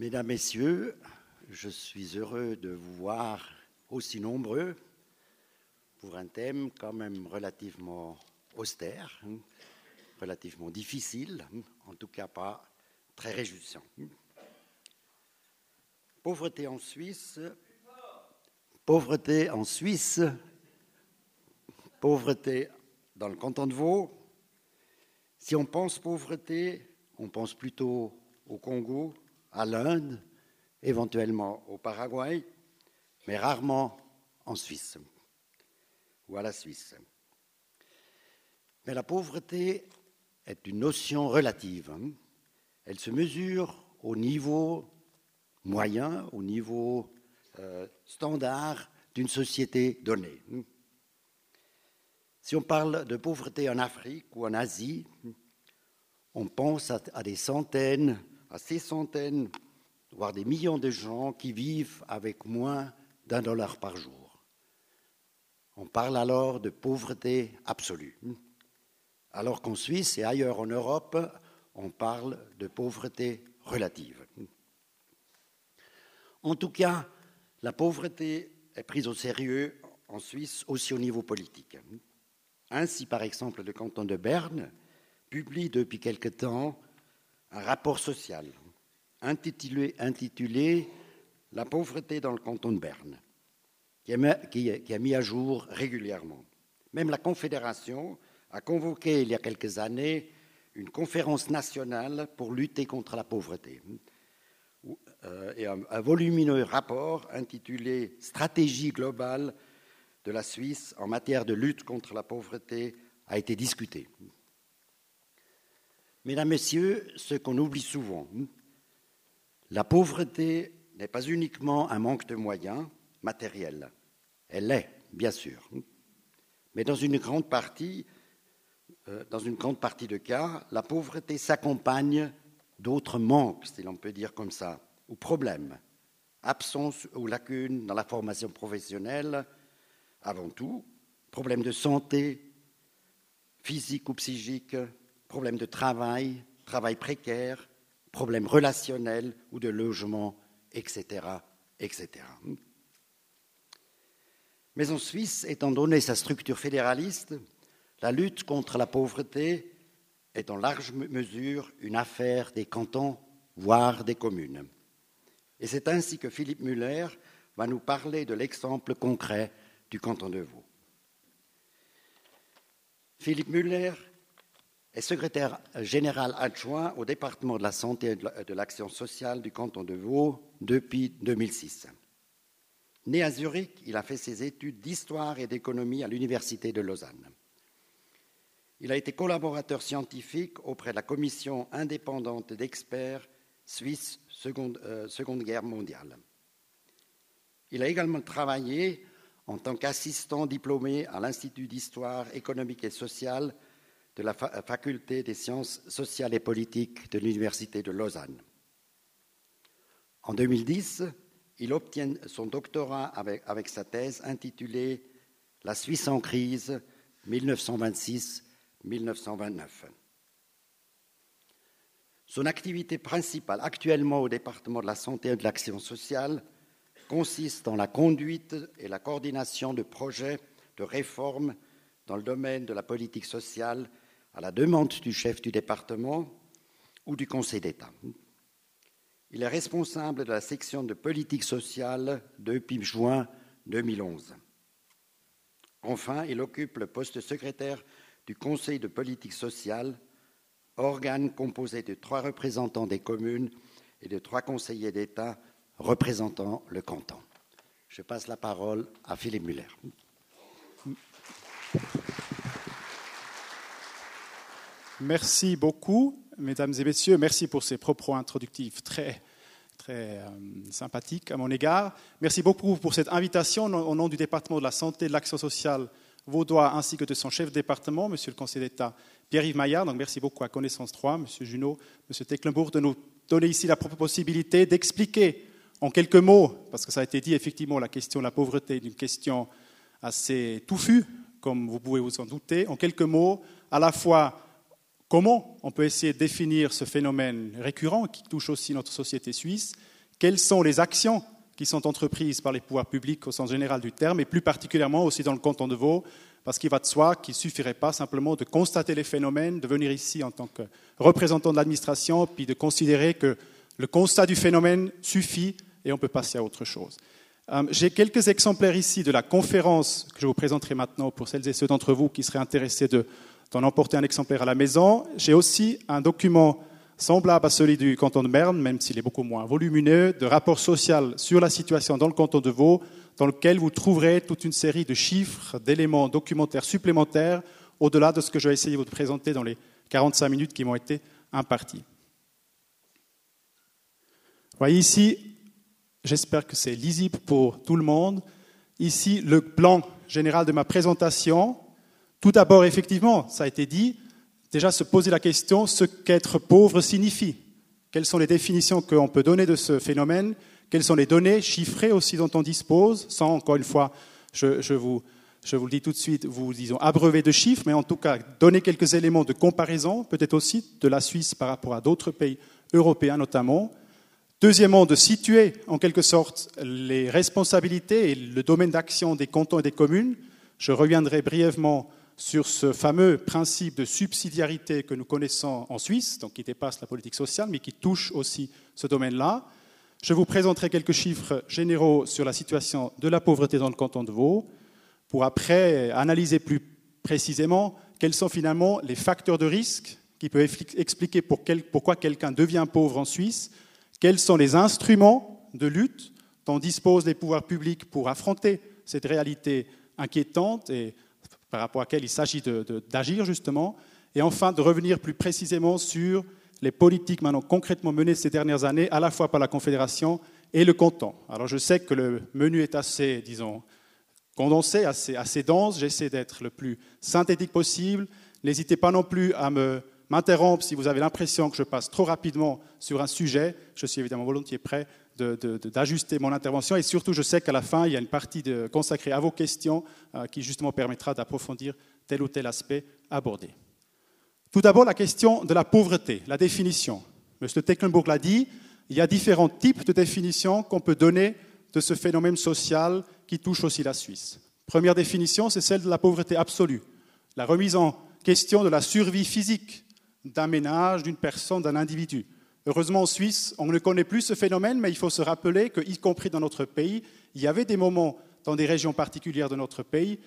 Mesdames, Messieurs, je suis heureux de vous voir aussi nombreux pour un thème quand même relativement austère, hein, relativement difficile, hein, en tout cas pas très réjouissant. Pauvreté en Suisse, pauvreté en Suisse, pauvreté dans le canton de Vaud. Si on pense pauvreté, on pense plutôt au Congo, à l'Inde, éventuellement au Paraguay, mais rarement en Suisse ou à la Suisse. Mais la pauvreté est une notion relative. Hein. Elle se mesure au niveau moyen, au niveau euh, standard d'une société donnée. Si on parle de pauvreté en Afrique ou en Asie, on pense à, des centaines, à ces centaines, voire des millions de gens qui vivent avec moins d'un dollar par jour. On parle alors de pauvreté absolue. Alors qu'en Suisse et ailleurs en Europe, on parle de pauvreté relative. En tout cas, la pauvreté est prise au sérieux en Suisse aussi au niveau politique. Ainsi, par exemple, le canton de Berne publie depuis quelque temps un rapport social intitulé, La pauvreté dans le canton de Berne, qui est, mis à jour régulièrement. Même la Confédération a convoqué il y a quelques années une conférence nationale pour lutter contre la pauvreté. Euh, et un, volumineux rapport intitulé Stratégie globale de la Suisse en matière de lutte contre la pauvreté a été discuté. Mesdames, Messieurs, ce qu'on oublie souvent, la pauvreté n'est pas uniquement un manque de moyens matériels. Elle l'est, bien sûr. Mais dans une grande partie, euh, dans une grande partie de cas, la pauvreté s'accompagne d'autres manques, si l'on peut dire comme ça, ou problèmes, absence ou lacunes dans la formation professionnelle, avant tout, problèmes de santé, physique ou psychique, problèmes de travail, travail précaire, problèmes relationnels ou de logement, etc., etc. Mais en Suisse, étant donné sa structure fédéraliste, la lutte contre la pauvreté est en large mesure une affaire des cantons, voire des communes. Et c'est ainsi que Philippe Muller va nous parler de l'exemple concret du canton de Vaud. Philippe Muller est secrétaire général adjoint au département de la santé et de l'action sociale du canton de Vaud depuis 2006. Né à Zurich, il a fait ses études d'histoire et d'économie à l'Université de Lausanne. Il a été collaborateur scientifique auprès de la commission indépendante d'experts suisses seconde, euh, seconde Guerre mondiale. Il a également travaillé en tant qu'assistant diplômé à l'Institut d'histoire économique et sociale de la faculté des sciences sociales et politiques de l'Université de Lausanne. En 2010, il obtient son doctorat avec, sa thèse intitulée La Suisse en crise 1926-1929. Son activité principale actuellement au département de la santé et de l'action sociale consiste dans la conduite et la coordination de projets de réforme dans le domaine de la politique sociale à la demande du chef du département ou du Conseil d'État. Il est responsable de la section de politique sociale depuis juin 2011. Enfin, il occupe le poste de secrétaire du Conseil de politique sociale, organe composé de trois représentants des communes et de trois conseillers d'État représentant le canton. Je passe la parole à Philippe Muller. Merci beaucoup, mesdames et messieurs. Merci pour ces propos introductifs très, très euh, sympathiques à mon égard. Merci beaucoup pour cette invitation au nom du département de la santé et de l'action sociale vaudois ainsi que de son chef de département, monsieur le conseiller d'État Pierre-Yves Maillard. Donc merci beaucoup à Connaissance 3, monsieur Junot, monsieur Tecklenbourg, de nous donner ici la possibilité d'expliquer en quelques mots, parce que ça a été dit effectivement, la question de la pauvreté est une question assez touffue, comme vous pouvez vous en douter, en quelques mots, à la fois Comment on peut essayer de définir ce phénomène récurrent qui touche aussi notre société suisse? Quelles sont les actions qui sont entreprises par les pouvoirs publics au sens général du terme, et plus particulièrement aussi dans le canton de Vaud, parce qu'il va de soi qu'il ne suffirait pas simplement de constater les phénomènes, de venir ici en tant que représentant de l'administration, puis de considérer que le constat du phénomène suffit et on peut passer à autre chose. Euh, j'ai quelques exemplaires ici de la conférence que je vous présenterai maintenant pour celles et ceux d'entre vous qui seraient intéressés d'en emporter un exemplaire à la maison. J'ai aussi un document semblable à celui du canton de Berne, même s'il est beaucoup moins volumineux, de rapport social sur la situation dans le canton de Vaud, dans lequel vous trouverez toute une série de chiffres, d'éléments documentaires supplémentaires, au-delà de ce que je vais essayer de vous présenter dans les 45 minutes qui m'ont été imparties. Voyez ici, j'espère que c'est lisible pour tout le monde, ici le plan général de ma présentation. Tout d'abord, effectivement, ça a été dit, déjà se poser la question ce qu'être pauvre signifie. Quelles sont les définitions qu'on peut donner de ce phénomène? Quelles sont les données chiffrées aussi dont on dispose? Sans, encore une fois, je, vous, vous le dis tout de suite, vous disons abreuver de chiffres, mais en tout cas donner quelques éléments de comparaison, peut-être aussi de la Suisse par rapport à d'autres pays européens notamment. Deuxièmement, de situer en quelque sorte les responsabilités et le domaine d'action des cantons et des communes. Je reviendrai brièvement sur ce fameux principe de subsidiarité que nous connaissons en Suisse, donc qui dépasse la politique sociale, mais qui touche aussi ce domaine-là. Je vous présenterai quelques chiffres généraux sur la situation de la pauvreté dans le canton de Vaud, pour après analyser plus précisément quels sont finalement les facteurs de risque qui peuvent expliquer pourquoi quelqu'un devient pauvre en Suisse, quels sont les instruments de lutte dont disposent les pouvoirs publics pour affronter cette réalité inquiétante et par rapport à laquelle il s'agit d'agir justement, et enfin de revenir plus précisément sur les politiques maintenant concrètement menées ces dernières années, à la fois par la Confédération et le canton. Alors je sais que le menu est assez, disons, condensé, assez, assez dense, j'essaie d'être le plus synthétique possible. N'hésitez pas non plus à m'interrompre si vous avez l'impression que je passe trop rapidement sur un sujet. Je suis évidemment volontiers prêt d'ajuster mon intervention. Et surtout, je sais qu'à la fin, il y a une partie consacrée à vos questions euh, qui justement permettra d'approfondir tel ou tel aspect abordé. Tout d'abord, la question de la pauvreté, la définition. M. Tecklenburg l'a dit, il y a différents types de définitions qu'on peut donner de ce phénomène social qui touche aussi la Suisse. Première définition, c'est celle de la pauvreté absolue, la remise en question de la survie physique d'un ménage, d'une personne, d'un individu. Heureusement, en Suisse, on ne connaît plus ce phénomène, mais il faut se rappeler qu'y compris dans notre pays, il y avait des moments dans des régions particulières de notre pays,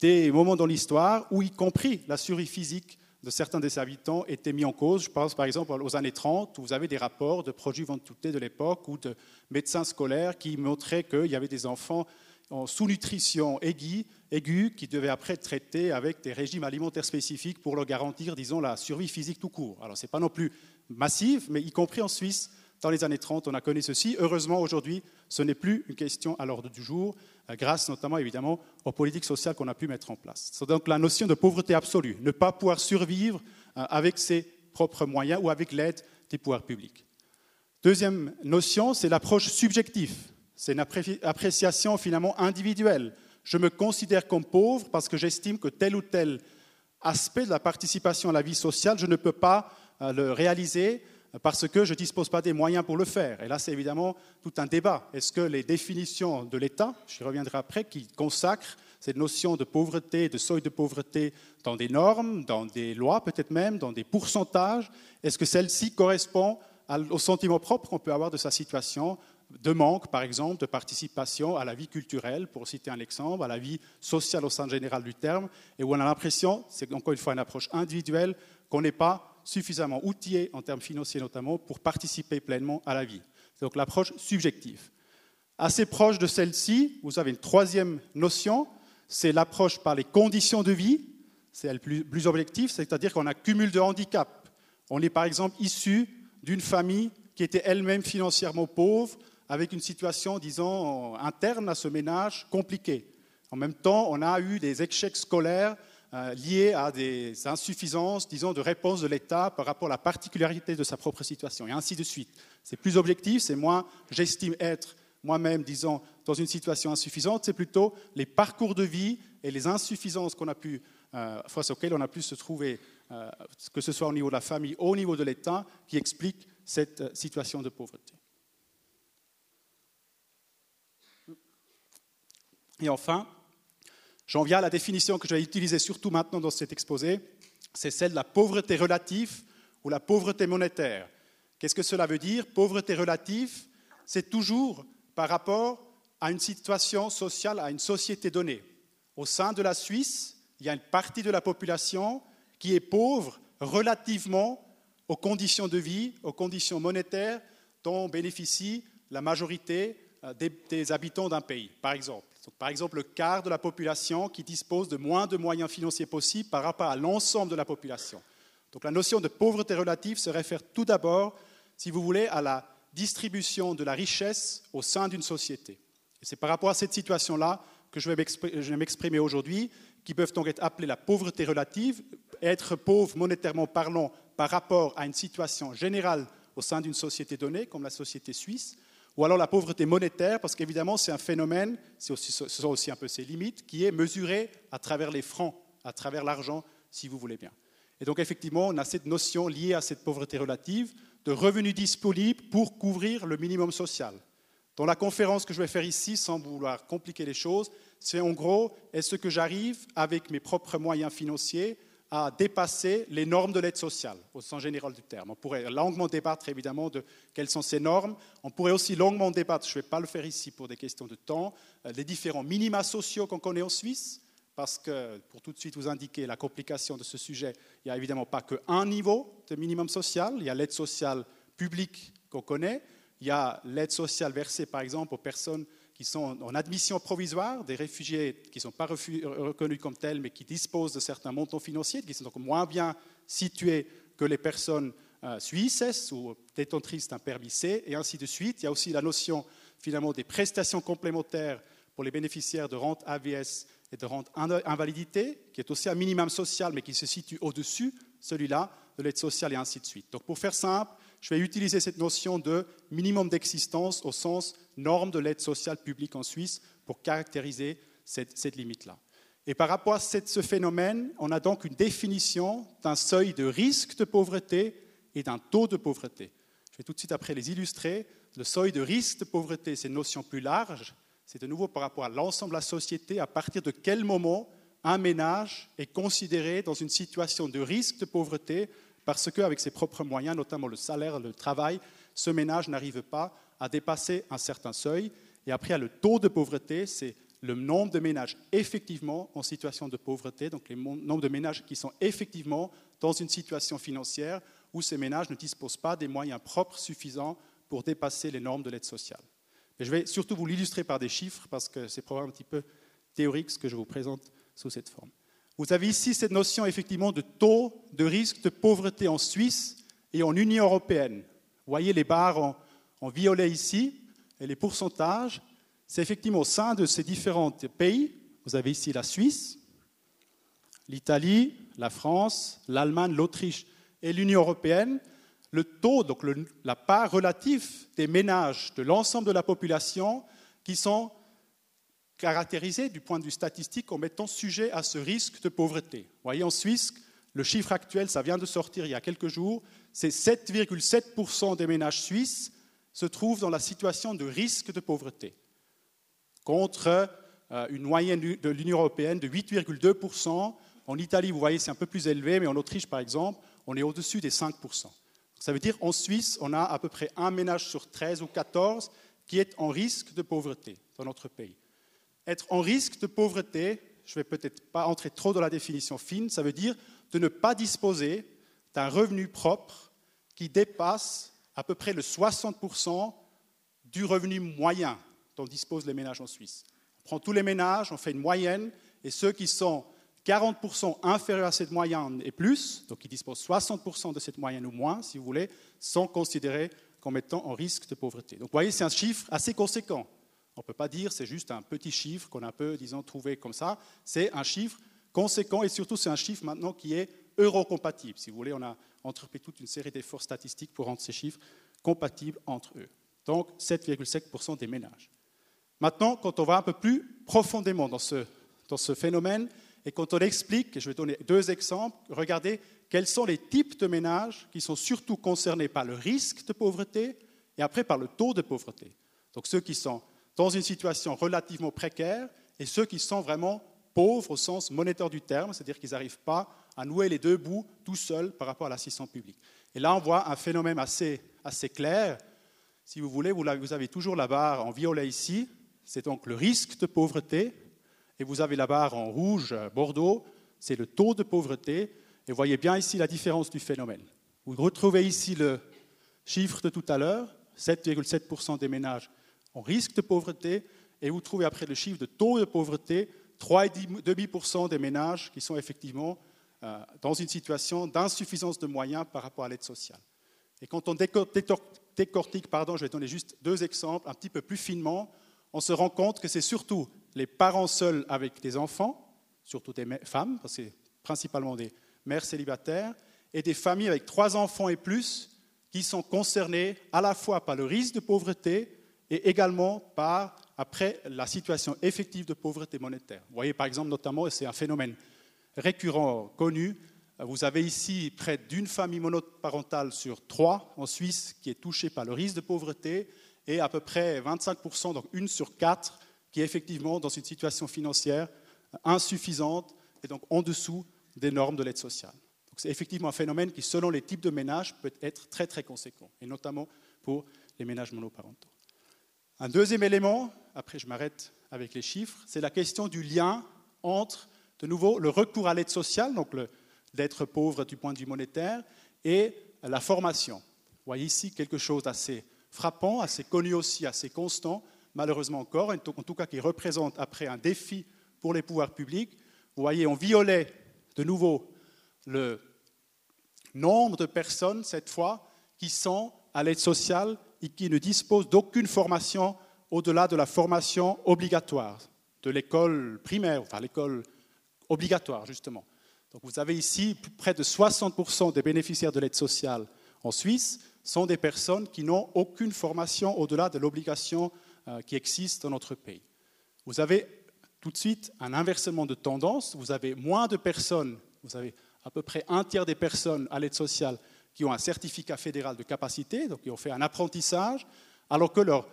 des moments dans l'histoire où, y compris la survie physique de certains des habitants, était mis en cause. Je pense par exemple aux années 30, où vous avez des rapports de produits ventotés de l'époque ou de médecins scolaires qui montraient qu'il y avait des enfants en sous-nutrition aiguë, aiguë qui devaient après être traités avec des régimes alimentaires spécifiques pour leur garantir, disons, la survie physique tout court. Alors, ce n'est pas non plus massive, mais y compris en Suisse, dans les années 30, on a connu ceci. Heureusement, aujourd'hui, ce n'est plus une question à l'ordre du jour, euh, grâce notamment, évidemment, aux politiques sociales qu'on a pu mettre en place. C'est donc la notion de pauvreté absolue, ne pas pouvoir survivre euh, avec ses propres moyens ou avec l'aide des pouvoirs publics. Deuxième notion, c'est l'approche subjective. C'est une appréciation finalement individuelle. Je me considère comme pauvre parce que j'estime que tel ou tel aspect de la participation à la vie sociale, je ne peux pas le réaliser parce que je ne dispose pas des moyens pour le faire. Et là, c'est évidemment tout un débat. Est-ce que les définitions de l'État, j'y reviendrai après, qui consacrent cette notion de pauvreté, de seuil de pauvreté dans des normes, dans des lois peut-être même, dans des pourcentages, est-ce que celle-ci correspond au sentiment propre qu'on peut avoir de sa situation de manque, par exemple, de participation à la vie culturelle, pour citer un exemple, à la vie sociale au sens général du terme, et où on a l'impression, c'est encore une fois une approche individuelle, qu'on n'est pas suffisamment outillé, en termes financiers notamment, pour participer pleinement à la vie. C'est donc l'approche subjective. Assez proche de celle-ci, vous avez une troisième notion, c'est l'approche par les conditions de vie, c'est elle plus, objective, c'est-à-dire qu'on a cumul de handicap. On est par exemple issu d'une famille qui était elle-même financièrement pauvre, avec une situation, disons, interne à ce ménage compliquée. En même temps, on a eu des échecs scolaires euh, liées à des insuffisances, disons, de réponse de l'État par rapport à la particularité de sa propre situation, et ainsi de suite. C'est plus objectif, c'est moins j'estime être moi-même, disons, dans une situation insuffisante, c'est plutôt les parcours de vie et les insuffisances qu'on a pu, euh, face auxquelles on a pu se trouver, euh, que ce soit au niveau de la famille ou au niveau de l'État, qui expliquent cette situation de pauvreté. Et enfin, j'en viens à la définition que je vais utiliser surtout maintenant dans cet exposé, c'est celle de la pauvreté relative ou la pauvreté monétaire. Qu'est-ce que cela veut dire? Pauvreté relative, c'est toujours par rapport à une situation sociale, à une société donnée. Au sein de la Suisse, il y a une partie de la population qui est pauvre relativement aux conditions de vie, aux conditions monétaires dont bénéficie la majorité euh, des, habitants d'un pays, par exemple. par exemple, le quart de la population qui dispose de moins de moyens financiers possibles par rapport à l'ensemble de la population. Donc la notion de pauvreté relative se réfère tout d'abord, si vous voulez, à la distribution de la richesse au sein d'une société. Et c'est par rapport à cette situation-là que je vais m'exprimer aujourd'hui, qui peuvent donc être appelées la pauvreté relative, être pauvre monétairement parlant par rapport à une situation générale au sein d'une société donnée, comme la société suisse, ou alors la pauvreté monétaire, parce qu'évidemment c'est un phénomène, ce sont aussi un peu ses limites, qui est mesuré à travers les francs, à travers l'argent, si vous voulez bien. Et donc effectivement, on a cette notion liée à cette pauvreté relative de revenus disponibles pour couvrir le minimum social. Dans la conférence que je vais faire ici, sans vouloir compliquer les choses, c'est en gros, est-ce que j'arrive, avec mes propres moyens financiers, à dépasser les normes de l'aide sociale, au sens général du terme. On pourrait longuement débattre évidemment de quelles sont ces normes. On pourrait aussi longuement débattre, je ne vais pas le faire ici pour des questions de temps, euh, des différents minima sociaux qu'on connaît en Suisse, parce que, pour tout de suite vous indiquer la complication de ce sujet, il n'y a évidemment pas qu'un niveau de minimum social, il y a l'aide sociale publique qu'on connaît, il y a l'aide sociale versée par exemple aux personnes qui sont en admission provisoire, des réfugiés qui ne sont pas reconnus comme tels, mais qui disposent de certains montants financiers, qui sont donc moins bien situés que les personnes euh, suisses ou détentrices d'un permis C, et ainsi de suite. Il y a aussi la notion finalement des prestations complémentaires pour les bénéficiaires de rente AVS et de rente invalidité, qui est aussi un minimum social, mais qui se situe au-dessus, celui-là, de l'aide sociale et ainsi de suite. Donc pour faire simple, je vais utiliser cette notion de minimum d'existence au sens norme de l'aide sociale publique en Suisse pour caractériser cette, limite-là. Et par rapport à ce phénomène, on a donc une définition d'un seuil de risque de pauvreté et d'un taux de pauvreté. Je vais tout de suite après les illustrer. Le seuil de risque de pauvreté, c'est une notion plus large. C'est de nouveau par rapport à l'ensemble de la société, à partir de quel moment un ménage est considéré dans une situation de risque de pauvreté parce qu'avec ses propres moyens, notamment le salaire, le travail, ce ménage n'arrive pas à dépasser un certain seuil. Et après, a le taux de pauvreté, c'est le nombre de ménages effectivement en situation de pauvreté, donc le nombre de ménages qui sont effectivement dans une situation financière où ces ménages ne disposent pas des moyens propres suffisants pour dépasser les normes de l'aide sociale. je vais surtout vous l'illustrer par des chiffres parce que c'est probablement un petit peu théorique ce que je vous présente sous cette forme. Vous avez ici cette notion effectivement de taux de risque de pauvreté en Suisse et en Union européenne. Vous voyez les barres en, en violet ici et les pourcentages. C'est effectivement au sein de ces différents pays. Vous avez ici la Suisse, l'Italie, la France, l'Allemagne, l'Autriche et l'Union européenne. Le taux, donc la part relative des ménages de l'ensemble de la population qui sont caractérisé du point de vue statistique comme étant sujet à ce risque de pauvreté. Vous voyez, en Suisse, le chiffre actuel, ça vient de sortir il y a quelques jours, c'est 7,7% des ménages suisses se trouvent dans la situation de risque de pauvreté, contre euh, une moyenne de l'Union européenne de 8,2%. En Italie, vous voyez, c'est un peu plus élevé, mais en Autriche, par exemple, on est au-dessus des 5%. Ça veut dire qu'en Suisse, on a à peu près un ménage sur 13 ou 14 qui est en risque de pauvreté dans notre pays. Être en risque de pauvreté, je ne vais peut-être pas entrer trop dans la définition fine, ça veut dire de ne pas disposer d'un revenu propre qui dépasse à peu près le 60% du revenu moyen dont disposent les ménages en Suisse. On prend tous les ménages, on fait une moyenne, et ceux qui sont 40% inférieurs à cette moyenne et plus, donc qui disposent 60% de cette moyenne ou moins, si vous voulez, sont considérés comme étant en risque de pauvreté. Donc vous voyez, c'est un chiffre assez conséquent. On ne peut pas dire c'est juste un petit chiffre qu'on a un peu, disons, trouvé comme ça. C'est un chiffre conséquent et surtout c'est un chiffre maintenant qui est eurocompatible. Si vous voulez, on a entrepris toute une série d'efforts statistiques pour rendre ces chiffres compatibles entre eux. Donc 7,7% des ménages. Maintenant, quand on va un peu plus profondément dans ce, dans ce phénomène et quand on explique, et je vais donner deux exemples, regardez quels sont les types de ménages qui sont surtout concernés par le risque de pauvreté et après par le taux de pauvreté. Donc ceux qui sont dans une situation relativement précaire et ceux qui sont vraiment pauvres au sens monétaire du terme, c'est-à-dire qu'ils n'arrivent pas à nouer les deux bouts tout seuls par rapport à l'assistance publique. Et là, on voit un phénomène assez, assez clair. Si vous voulez, vous avez toujours la barre en violet ici, c'est donc le risque de pauvreté, et vous avez la barre en rouge, euh, bordeaux, c'est le taux de pauvreté, et vous voyez bien ici la différence du phénomène. Vous retrouvez ici le chiffre de tout à l'heure, 7,7% des ménages ont risque de pauvreté, et vous trouvez après le chiffre de taux de pauvreté, 3,5% des ménages qui sont effectivement dans une situation d'insuffisance de moyens par rapport à l'aide sociale. Et quand on décortique, pardon, je vais donner juste deux exemples un petit peu plus finement, on se rend compte que c'est surtout les parents seuls avec des enfants, surtout des femmes, parce que c'est principalement des mères célibataires, et des familles avec trois enfants et plus qui sont concernées à la fois par le risque de pauvreté et également par, après, la situation effective de pauvreté monétaire. Vous voyez par exemple notamment, et c'est un phénomène récurrent, connu, vous avez ici près d'une famille monoparentale sur trois en Suisse qui est touchée par le risque de pauvreté et à peu près 25%, donc une sur quatre, qui est effectivement dans une situation financière insuffisante et donc en dessous des normes de l'aide sociale. c'est effectivement un phénomène qui, selon les types de ménages, peut être très très conséquent, et notamment pour les ménages monoparentaux. Un deuxième élément, après je m'arrête avec les chiffres, c'est la question du lien entre, de nouveau, le recours à l'aide sociale, donc d'être pauvre du point de vue monétaire, et la formation. Vous voyez ici quelque chose d'assez frappant, assez connu aussi, assez constant, malheureusement encore, en tout cas qui représente après un défi pour les pouvoirs publics. Vous voyez, on violait de nouveau le nombre de personnes, cette fois, qui sont à l'aide sociale et qui ne disposent d'aucune formation au-delà de la formation obligatoire de l'école primaire, enfin l'école obligatoire, justement. Donc vous avez ici près de 60% des bénéficiaires de l'aide sociale en Suisse sont des personnes qui n'ont aucune formation au-delà de l'obligation euh, qui existe dans notre pays. Vous avez tout de suite un inversement de tendance. Vous avez moins de personnes, vous avez à peu près un tiers des personnes à l'aide sociale qui ont un certificat fédéral de capacité, donc qui ont fait un apprentissage, alors que leur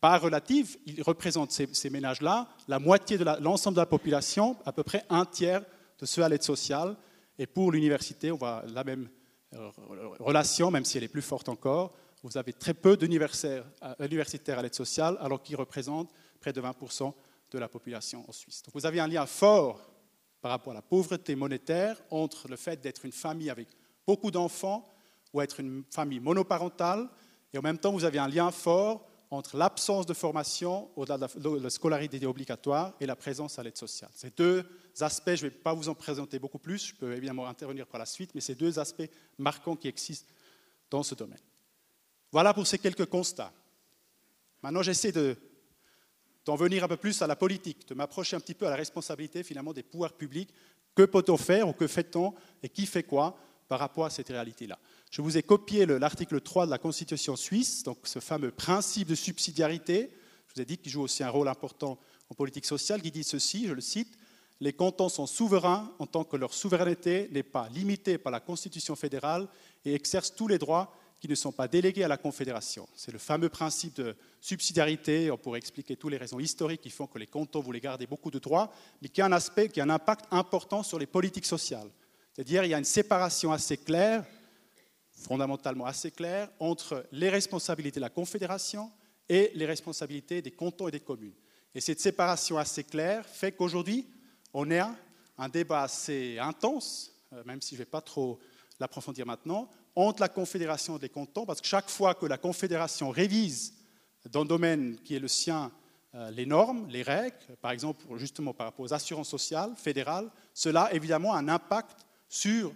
part relative, ils représentent ces, ces ménages-là, la moitié de l'ensemble de la population, à peu près un tiers de ceux à l'aide sociale. Et pour l'université, on voit la même euh, relation, même si elle est plus forte encore. Vous avez très peu d'universitaires à l'aide sociale, alors qu'ils représentent près de 20% de la population en Suisse. Donc vous avez un lien fort par rapport à la pauvreté monétaire entre le fait d'être une famille avec beaucoup d'enfants ou être une famille monoparentale, et en même temps vous avez un lien fort entre l'absence de formation au-delà de la scolarité obligatoire et la présence à l'aide sociale. Ces deux aspects, je ne vais pas vous en présenter beaucoup plus, je peux évidemment intervenir par la suite, mais ces deux aspects marquants qui existent dans ce domaine. Voilà pour ces quelques constats. Maintenant, j'essaie d'en venir un peu plus à la politique, de m'approcher un petit peu à la responsabilité finalement des pouvoirs publics. Que peut-on faire ou que fait-on et qui fait quoi par rapport à cette réalité-là? Je vous ai copié l'article 3 de la Constitution suisse, donc ce fameux principe de subsidiarité. Je vous ai dit qu'il joue aussi un rôle important en politique sociale, qui dit ceci, je le cite, les cantons sont souverains en tant que leur souveraineté n'est pas limitée par la Constitution fédérale et exercent tous les droits qui ne sont pas délégués à la Confédération. C'est le fameux principe de subsidiarité. On pourrait expliquer toutes les raisons historiques qui font que les cantons voulaient garder beaucoup de droits, mais qui a un aspect, qui a un impact important sur les politiques sociales. C'est-à-dire il y a une séparation assez claire fondamentalement assez clair entre les responsabilités de la Confédération et les responsabilités des cantons et des communes. Et cette séparation assez claire fait qu'aujourd'hui, on a un débat assez intense, euh, même si je ne vais pas trop l'approfondir maintenant, entre la Confédération et les cantons, parce que chaque fois que la Confédération révise dans le domaine qui est le sien euh, les normes, les règles, par exemple justement par rapport aux assurances sociales fédérales, cela évidemment a un impact sur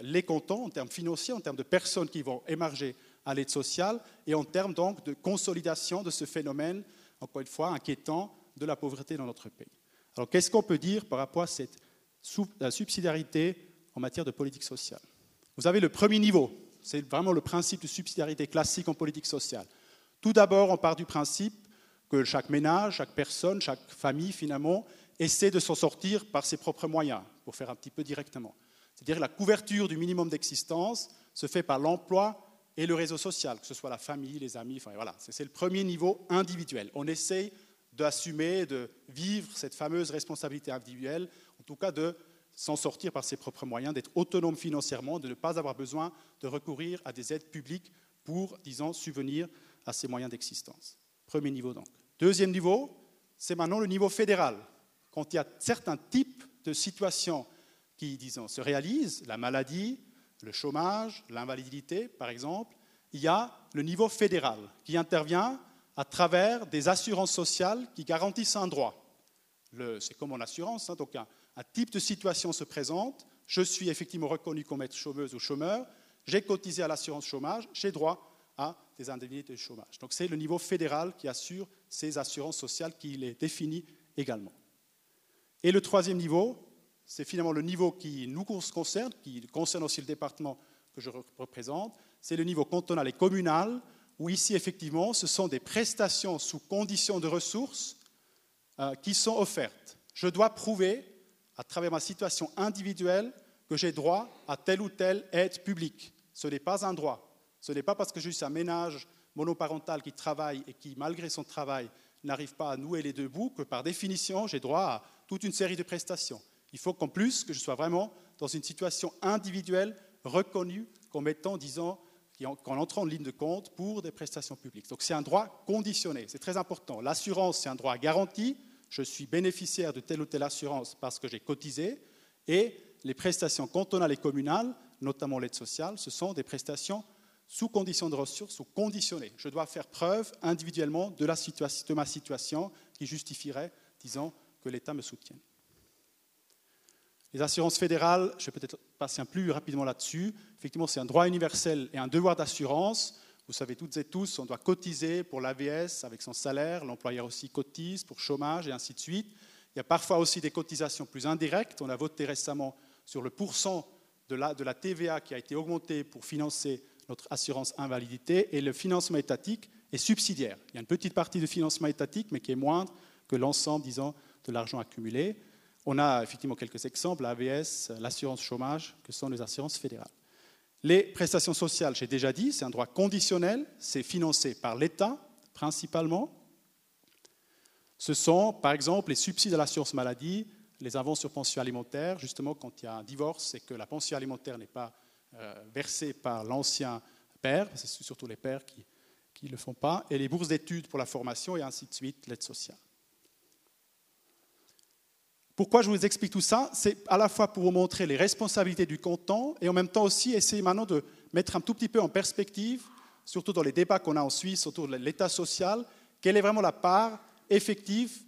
les cantons en termes financiers, en termes de personnes qui vont émerger à l'aide sociale et en termes donc de consolidation de ce phénomène, encore une fois, inquiétant de la pauvreté dans notre pays. Alors qu'est-ce qu'on peut dire par rapport à cette subsidiarité en matière de politique sociale? Vous avez le premier niveau, c'est vraiment le principe de subsidiarité classique en politique sociale. Tout d'abord, on part du principe que chaque ménage, chaque personne, chaque famille, finalement, essaie de s'en sortir par ses propres moyens, pour faire un petit peu directement. La couverture du minimum d'existence se fait par l'emploi et le réseau social, que ce soit la famille, les amis, enfin voilà, c'est le premier niveau individuel. On essaye d'assumer, de vivre cette fameuse responsabilité individuelle, en tout cas de s'en sortir par ses propres moyens, d'être autonome financièrement, de ne pas avoir besoin de recourir à des aides publiques pour, disons, subvenir à ses moyens d'existence. Premier niveau donc. Deuxième niveau, c'est maintenant le niveau fédéral. Quand il y a certains types de situations qui, disons, se réalisent, la maladie, le chômage, l'invalidité, par exemple, il y a le niveau fédéral qui intervient à travers des assurances sociales qui garantissent un droit. C'est comme en assurance, hein, donc un, un type de situation se présente, je suis effectivement reconnu comme être chômeuse ou chômeur, j'ai cotisé à l'assurance chômage, j'ai droit à des indemnités de chômage. Donc c'est le niveau fédéral qui assure ces assurances sociales qui les définit également. Et le troisième niveau, c'est finalement le niveau qui nous concerne, qui concerne aussi le département que je représente, c'est le niveau cantonal et communal, où ici, effectivement, ce sont des prestations sous conditions de ressources euh, qui sont offertes. Je dois prouver, à travers ma situation individuelle, que j'ai droit à telle ou telle aide publique. Ce n'est pas un droit. Ce n'est pas parce que suis un ménage monoparental qui travaille et qui, malgré son travail, n'arrive pas à nouer les deux bouts que, par définition, j'ai droit à toute une série de prestations. Il faut qu'en plus, que je sois vraiment dans une situation individuelle reconnue comme étant, disons, qu'en entrant en ligne de compte pour des prestations publiques. Donc c'est un droit conditionné, c'est très important. L'assurance, c'est un droit garanti. Je suis bénéficiaire de telle ou telle assurance parce que j'ai cotisé. Et les prestations cantonales et communales, notamment l'aide sociale, ce sont des prestations sous conditions de ressources ou conditionnées. Je dois faire preuve individuellement de, de ma situation qui justifierait, disons, que l'État me soutienne. Les assurances fédérales, je vais peut-être passer un plus rapidement là-dessus. Effectivement, c'est un droit universel et un devoir d'assurance. Vous savez toutes et tous, on doit cotiser pour l'AVS avec son salaire, l'employeur aussi cotise pour chômage et ainsi de suite. Il y a parfois aussi des cotisations plus indirectes. On a voté récemment sur le pourcent de la, de la TVA qui a été augmenté pour financer notre assurance invalidité et le financement étatique est subsidiaire. Il y a une petite partie de financement étatique, mais qui est moindre que l'ensemble, disons, de l'argent accumulé. On a effectivement quelques exemples, l'AVS, l'assurance chômage, que sont les assurances fédérales. Les prestations sociales, j'ai déjà dit, c'est un droit conditionnel, c'est financé par l'État principalement. Ce sont, par exemple, les subsides à l'assurance maladie, les avances sur pension alimentaire, justement quand il y a un divorce et que la pension alimentaire n'est pas euh, versée par l'ancien père, c'est surtout les pères qui ne le font pas, et les bourses d'études pour la formation et ainsi de suite, l'aide sociale. Pourquoi je vous explique tout ça? C'est à la fois pour vous montrer les responsabilités du canton et en même temps aussi essayer maintenant de mettre un tout petit peu en perspective, surtout dans les débats qu'on a en Suisse autour de l'État social, quelle est vraiment la part effective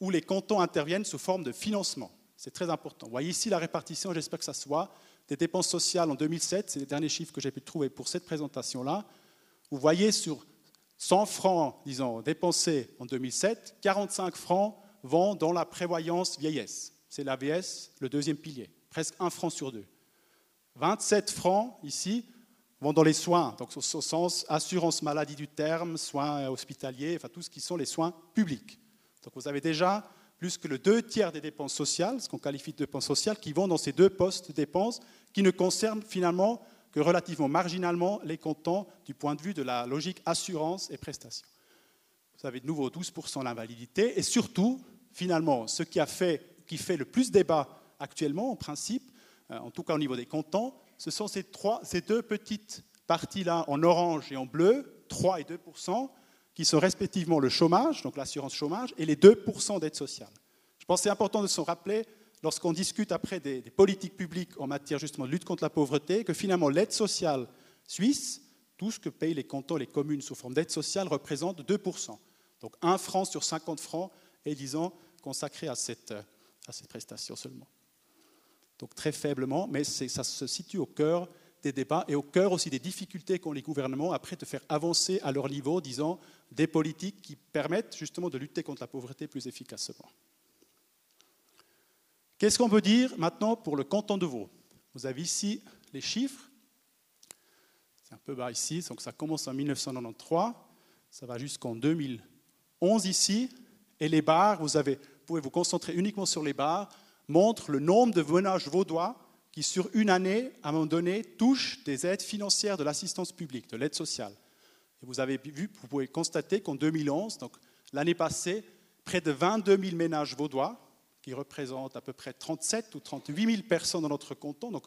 où les cantons interviennent sous forme de financement. C'est très important. Vous voyez ici la répartition, j'espère que ça soit, des dépenses sociales en 2007, c'est les derniers chiffres que j'ai pu trouver pour cette présentation-là. Vous voyez sur 100 francs, disons, dépensés en 2007, 45 francs vont dans la prévoyance vieillesse. C'est l'AVS, le deuxième pilier, presque un franc sur deux. 27 francs ici vont dans les soins, donc au sens assurance maladie du terme, soins hospitaliers, enfin tout ce qui sont les soins publics. Donc vous avez déjà plus que le deux tiers des dépenses sociales, ce qu'on qualifie de dépenses sociales, qui vont dans ces deux postes de dépenses qui ne concernent finalement que relativement marginalement les comptants du point de vue de la logique assurance et prestation. Vous avez de nouveau 12% l'invalidité et surtout, finalement, ce qui, fait, le plus débat actuellement, en principe, euh, en tout cas au niveau des comptants, ce sont ces, deux petites parties-là en orange et en bleu, 3 et 2 qui sont respectivement le chômage, donc l'assurance chômage, et les 2% d'aide sociale. Je pense que c'est important de se rappeler, lorsqu'on discute après des, des, politiques publiques en matière justement de lutte contre la pauvreté, que finalement l'aide sociale suisse, tout ce que payent les cantons, les communes sous forme d'aide sociale, représente 2 donc 1 franc sur 50 francs est, disons, consacré à cette, à cette prestation seulement. Donc très faiblement, mais ça se situe au cœur des débats et au cœur aussi des difficultés qu'ont les gouvernements après de faire avancer à leur niveau, disons, des politiques qui permettent justement de lutter contre la pauvreté plus efficacement. Qu'est-ce qu'on peut dire maintenant pour le canton de Vaud? Vous avez ici les chiffres. C'est un peu bas ici, donc ça commence en 1993, ça va jusqu'en 2011 ici, et les barres, vous, avez, pouvez vous concentrer uniquement sur les barres, montrent le nombre de ménages vaudois qui, sur une année, à un moment donné, touchent des aides financières de l'assistance publique, de l'aide sociale. Et vous avez vu, vous pouvez constater qu'en 2011, donc l'année passée, près de 22 000 ménages vaudois, qui représentent à peu près 37 ou 38 000 personnes dans notre canton, donc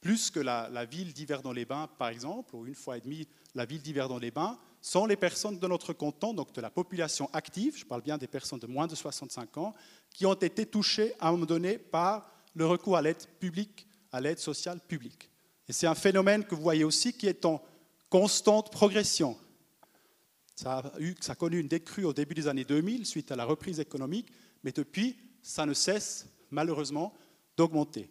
plus que la, ville d'Yverdon-les-Bains, par exemple, ou une fois et demie la ville d'Yverdon-les-Bains, sont les personnes de notre canton, donc de la population active, je parle bien des personnes de moins de 65 ans, qui ont été touchées à un moment donné par le recours à l'aide publique, à l'aide sociale publique. Et c'est un phénomène que vous voyez aussi qui est en constante progression. Ça a, ça a connu une décrue au début des années 2000 suite à la reprise économique, mais depuis, ça ne cesse malheureusement d'augmenter.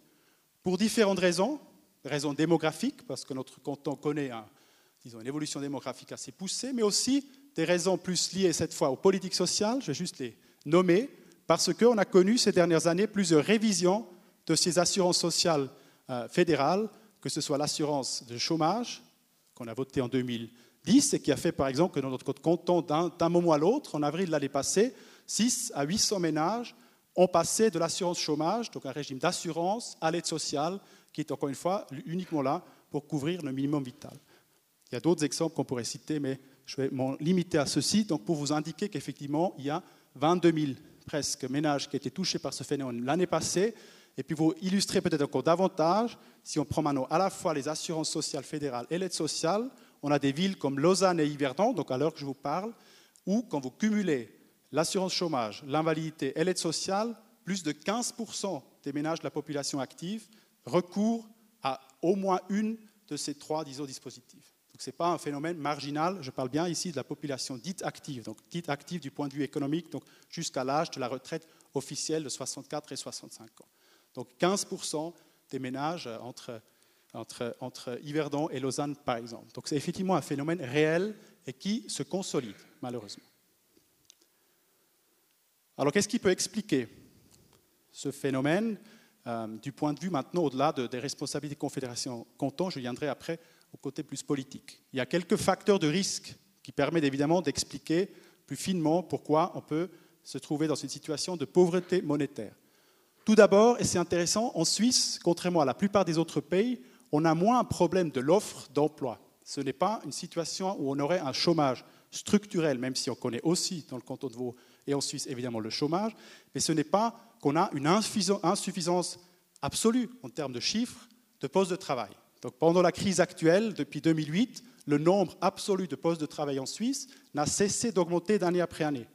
Pour différentes raisons, raisons démographiques, parce que notre canton connaît disons, une évolution démographique assez poussée, mais aussi des raisons plus liées cette fois aux politiques sociales, je vais juste les nommer, parce qu'on a connu ces dernières années plusieurs révisions de ces assurances sociales euh, fédérales, que ce soit l'assurance de chômage, qu'on a voté en 2010, et qui a fait par exemple que dans notre canton, d'un moment à l'autre, en avril de l'année passée, 6 à 800 ménages ont passé de l'assurance chômage, donc un régime d'assurance, à l'aide sociale, qui est encore une fois uniquement là pour couvrir le minimum vital. Il y a d'autres exemples qu'on pourrait citer, mais je vais m'en limiter à ceci, donc pour vous indiquer qu'effectivement, il y a 22 000 presque ménages qui étaient touchés par ce phénomène l'année passée, et puis vous illustrez peut-être encore davantage, si on prend maintenant à la fois les assurances sociales fédérales et l'aide sociale, on a des villes comme Lausanne et Yverdon, donc à l'heure que je vous parle, où quand vous cumulez l'assurance chômage, l'invalidité et l'aide sociale, plus de 15% des ménages de la population active recourent à au moins une de ces trois, dispositifs. Donc ce n'est pas un phénomène marginal, je parle bien ici de la population dite active, donc dite active du point de vue économique, donc jusqu'à l'âge de la retraite officielle de 64 et 65 ans. Donc 15% des ménages entre, entre, entre Yverdon et Lausanne, par exemple. Donc c'est effectivement un phénomène réel et qui se consolide, malheureusement. Alors qu'est-ce qui peut expliquer ce phénomène euh, du point de vue maintenant au-delà des responsabilités des confédérations cantons Je viendrai après au côté plus politique. Il y a quelques facteurs de risque qui permettent évidemment d'expliquer plus finement pourquoi on peut se trouver dans une situation de pauvreté monétaire. Tout d'abord, et c'est intéressant, en Suisse, contrairement à la plupart des autres pays, on a moins un problème de l'offre d'emploi. Ce n'est pas une situation où on aurait un chômage structurel, même si on connaît aussi dans le canton de Vaud et en Suisse évidemment le chômage, mais ce n'est pas qu'on a une insuffisance absolue en termes de chiffres de postes de travail. Donc pendant la crise actuelle, depuis 2008, le nombre absolu de postes de travail en Suisse n'a cessé d'augmenter d'année après année.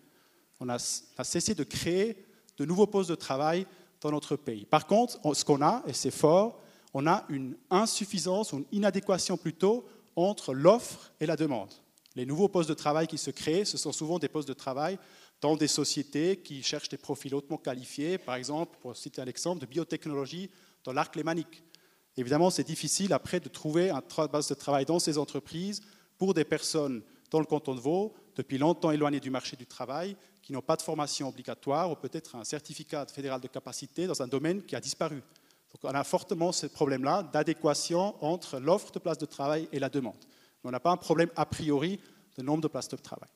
On a, cessé de créer de nouveaux postes de travail dans notre pays. Par contre, ce qu'on a, et c'est fort, on a une insuffisance, une inadéquation plutôt, entre l'offre et la demande. Les nouveaux postes de travail qui se créent, ce sont souvent des postes de travail dans des sociétés qui cherchent des profils hautement qualifiés, par exemple, pour citer un exemple, de biotechnologie dans l'arc lémanique. Évidemment, c'est difficile après de trouver un base de travail dans ces entreprises pour des personnes dans le canton de Vaud, depuis longtemps éloignées du marché du travail, qui n'ont pas de formation obligatoire ou peut-être un certificat fédéral de capacité dans un domaine qui a disparu. Donc on a fortement ce problème-là d'adéquation entre l'offre de places de travail et la demande. Mais on n'a pas un problème a priori de nombre de places de travail.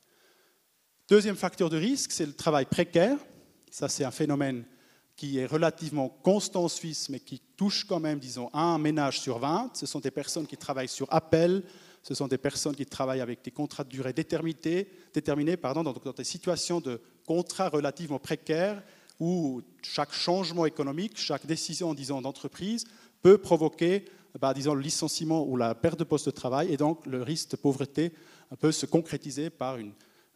Deuxième facteur de risque, c'est le travail précaire. Ça, c'est un phénomène qui est relativement constant en Suisse, mais qui touche quand même, disons, un ménage sur 20. Ce sont des personnes qui travaillent sur appel, ce sont des personnes qui travaillent avec des contrats de durée déterminée, déterminés pardon, dans, des situations de contrats relativement précaires où chaque changement économique, chaque décision disons, d'entreprise peut provoquer bah, disons, le licenciement ou la perte de poste de travail et donc le risque de pauvreté peut se concrétiser par un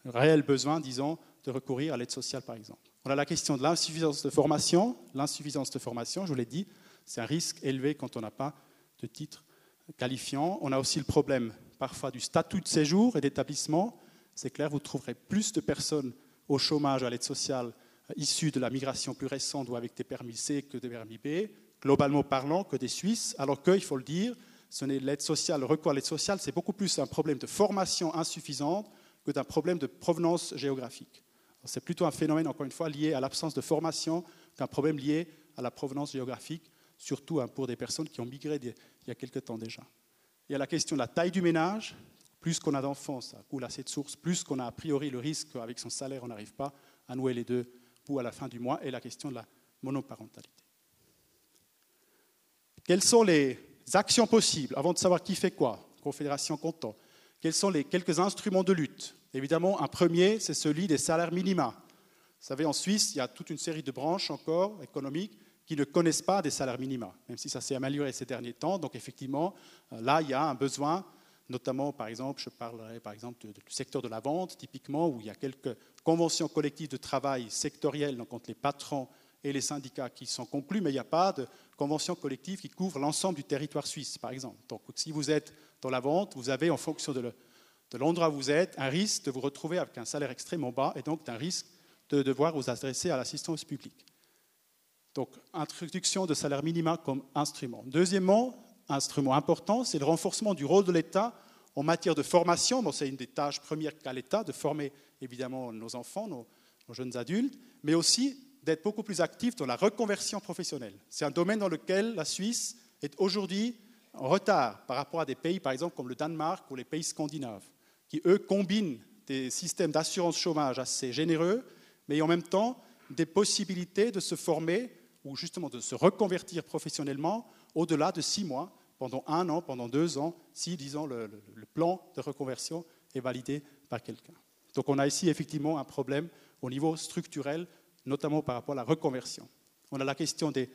réel besoin, disons, de recourir à l'aide sociale par exemple. On a la question de l'insuffisance de formation. L'insuffisance de formation, je vous l'ai dit, c'est un risque élevé quand on n'a pas de titre qualifiant. On a aussi le problème parfois du statut de séjour et d'établissement. C'est clair, vous trouverez plus de personnes au chômage, à l'aide sociale, euh, issues de la migration plus récente ou avec des permis C que des permis B, globalement parlant, que des Suisses, alors qu'il faut le dire, ce n'est l'aide sociale, le recours à l'aide sociale, c'est beaucoup plus un problème de formation insuffisante que d'un problème de provenance géographique. C'est plutôt un phénomène, encore une fois, lié à l'absence de formation qu'un problème lié à la provenance géographique, surtout hein, pour des personnes qui ont migré il y a quelque temps déjà. Il y a la question de la taille du ménage. Plus qu'on a d'enfants, ça coule à cette source, plus qu'on a a priori le risque qu'avec son salaire, on n'arrive pas à nouer les deux bouts à la fin du mois, et la question de la monoparentalité. Quelles sont les actions possibles avant de savoir qui fait quoi Confédération Content. Quels sont les quelques instruments de lutte Évidemment, un premier, c'est celui des salaires minima. Vous savez, en Suisse, il y a toute une série de branches encore économiques qui ne connaissent pas des salaires minima, même si ça s'est amélioré ces derniers temps. Donc effectivement, euh, là, il y a un besoin, notamment, par exemple, je parlerai par exemple du secteur de la vente, typiquement, où il y a quelques conventions collectives de travail sectorielles donc entre les patrons et les syndicats qui sont conclus, mais il n'y a pas de convention collective qui couvre l'ensemble du territoire suisse, par exemple. Donc si vous êtes dans la vente, vous avez, en fonction de l'endroit où vous êtes, un risque de vous retrouver avec un salaire extrêmement bas et donc un risque de devoir vous adresser à l'assistance publique. Donc, introduction de salaire minima comme instrument. Deuxièmement, instrument important, c'est le renforcement du rôle de l'État en matière de formation. C'est une des tâches premières qu'a l'État, de former évidemment nos enfants, nos, jeunes adultes, mais aussi d'être beaucoup plus actif dans la reconversion professionnelle. C'est un domaine dans lequel la Suisse est aujourd'hui en retard par rapport à des pays, par exemple, comme le Danemark ou les pays scandinaves, qui, eux, combinent des systèmes d'assurance chômage assez généreux, mais en même temps des possibilités de se former ou justement de se reconvertir professionnellement au-delà de six mois, pendant un an, pendant deux ans, si, disons, le, plan de reconversion est validé par quelqu'un. Donc on a ici effectivement un problème au niveau structurel, notamment par rapport à la reconversion. On a la question des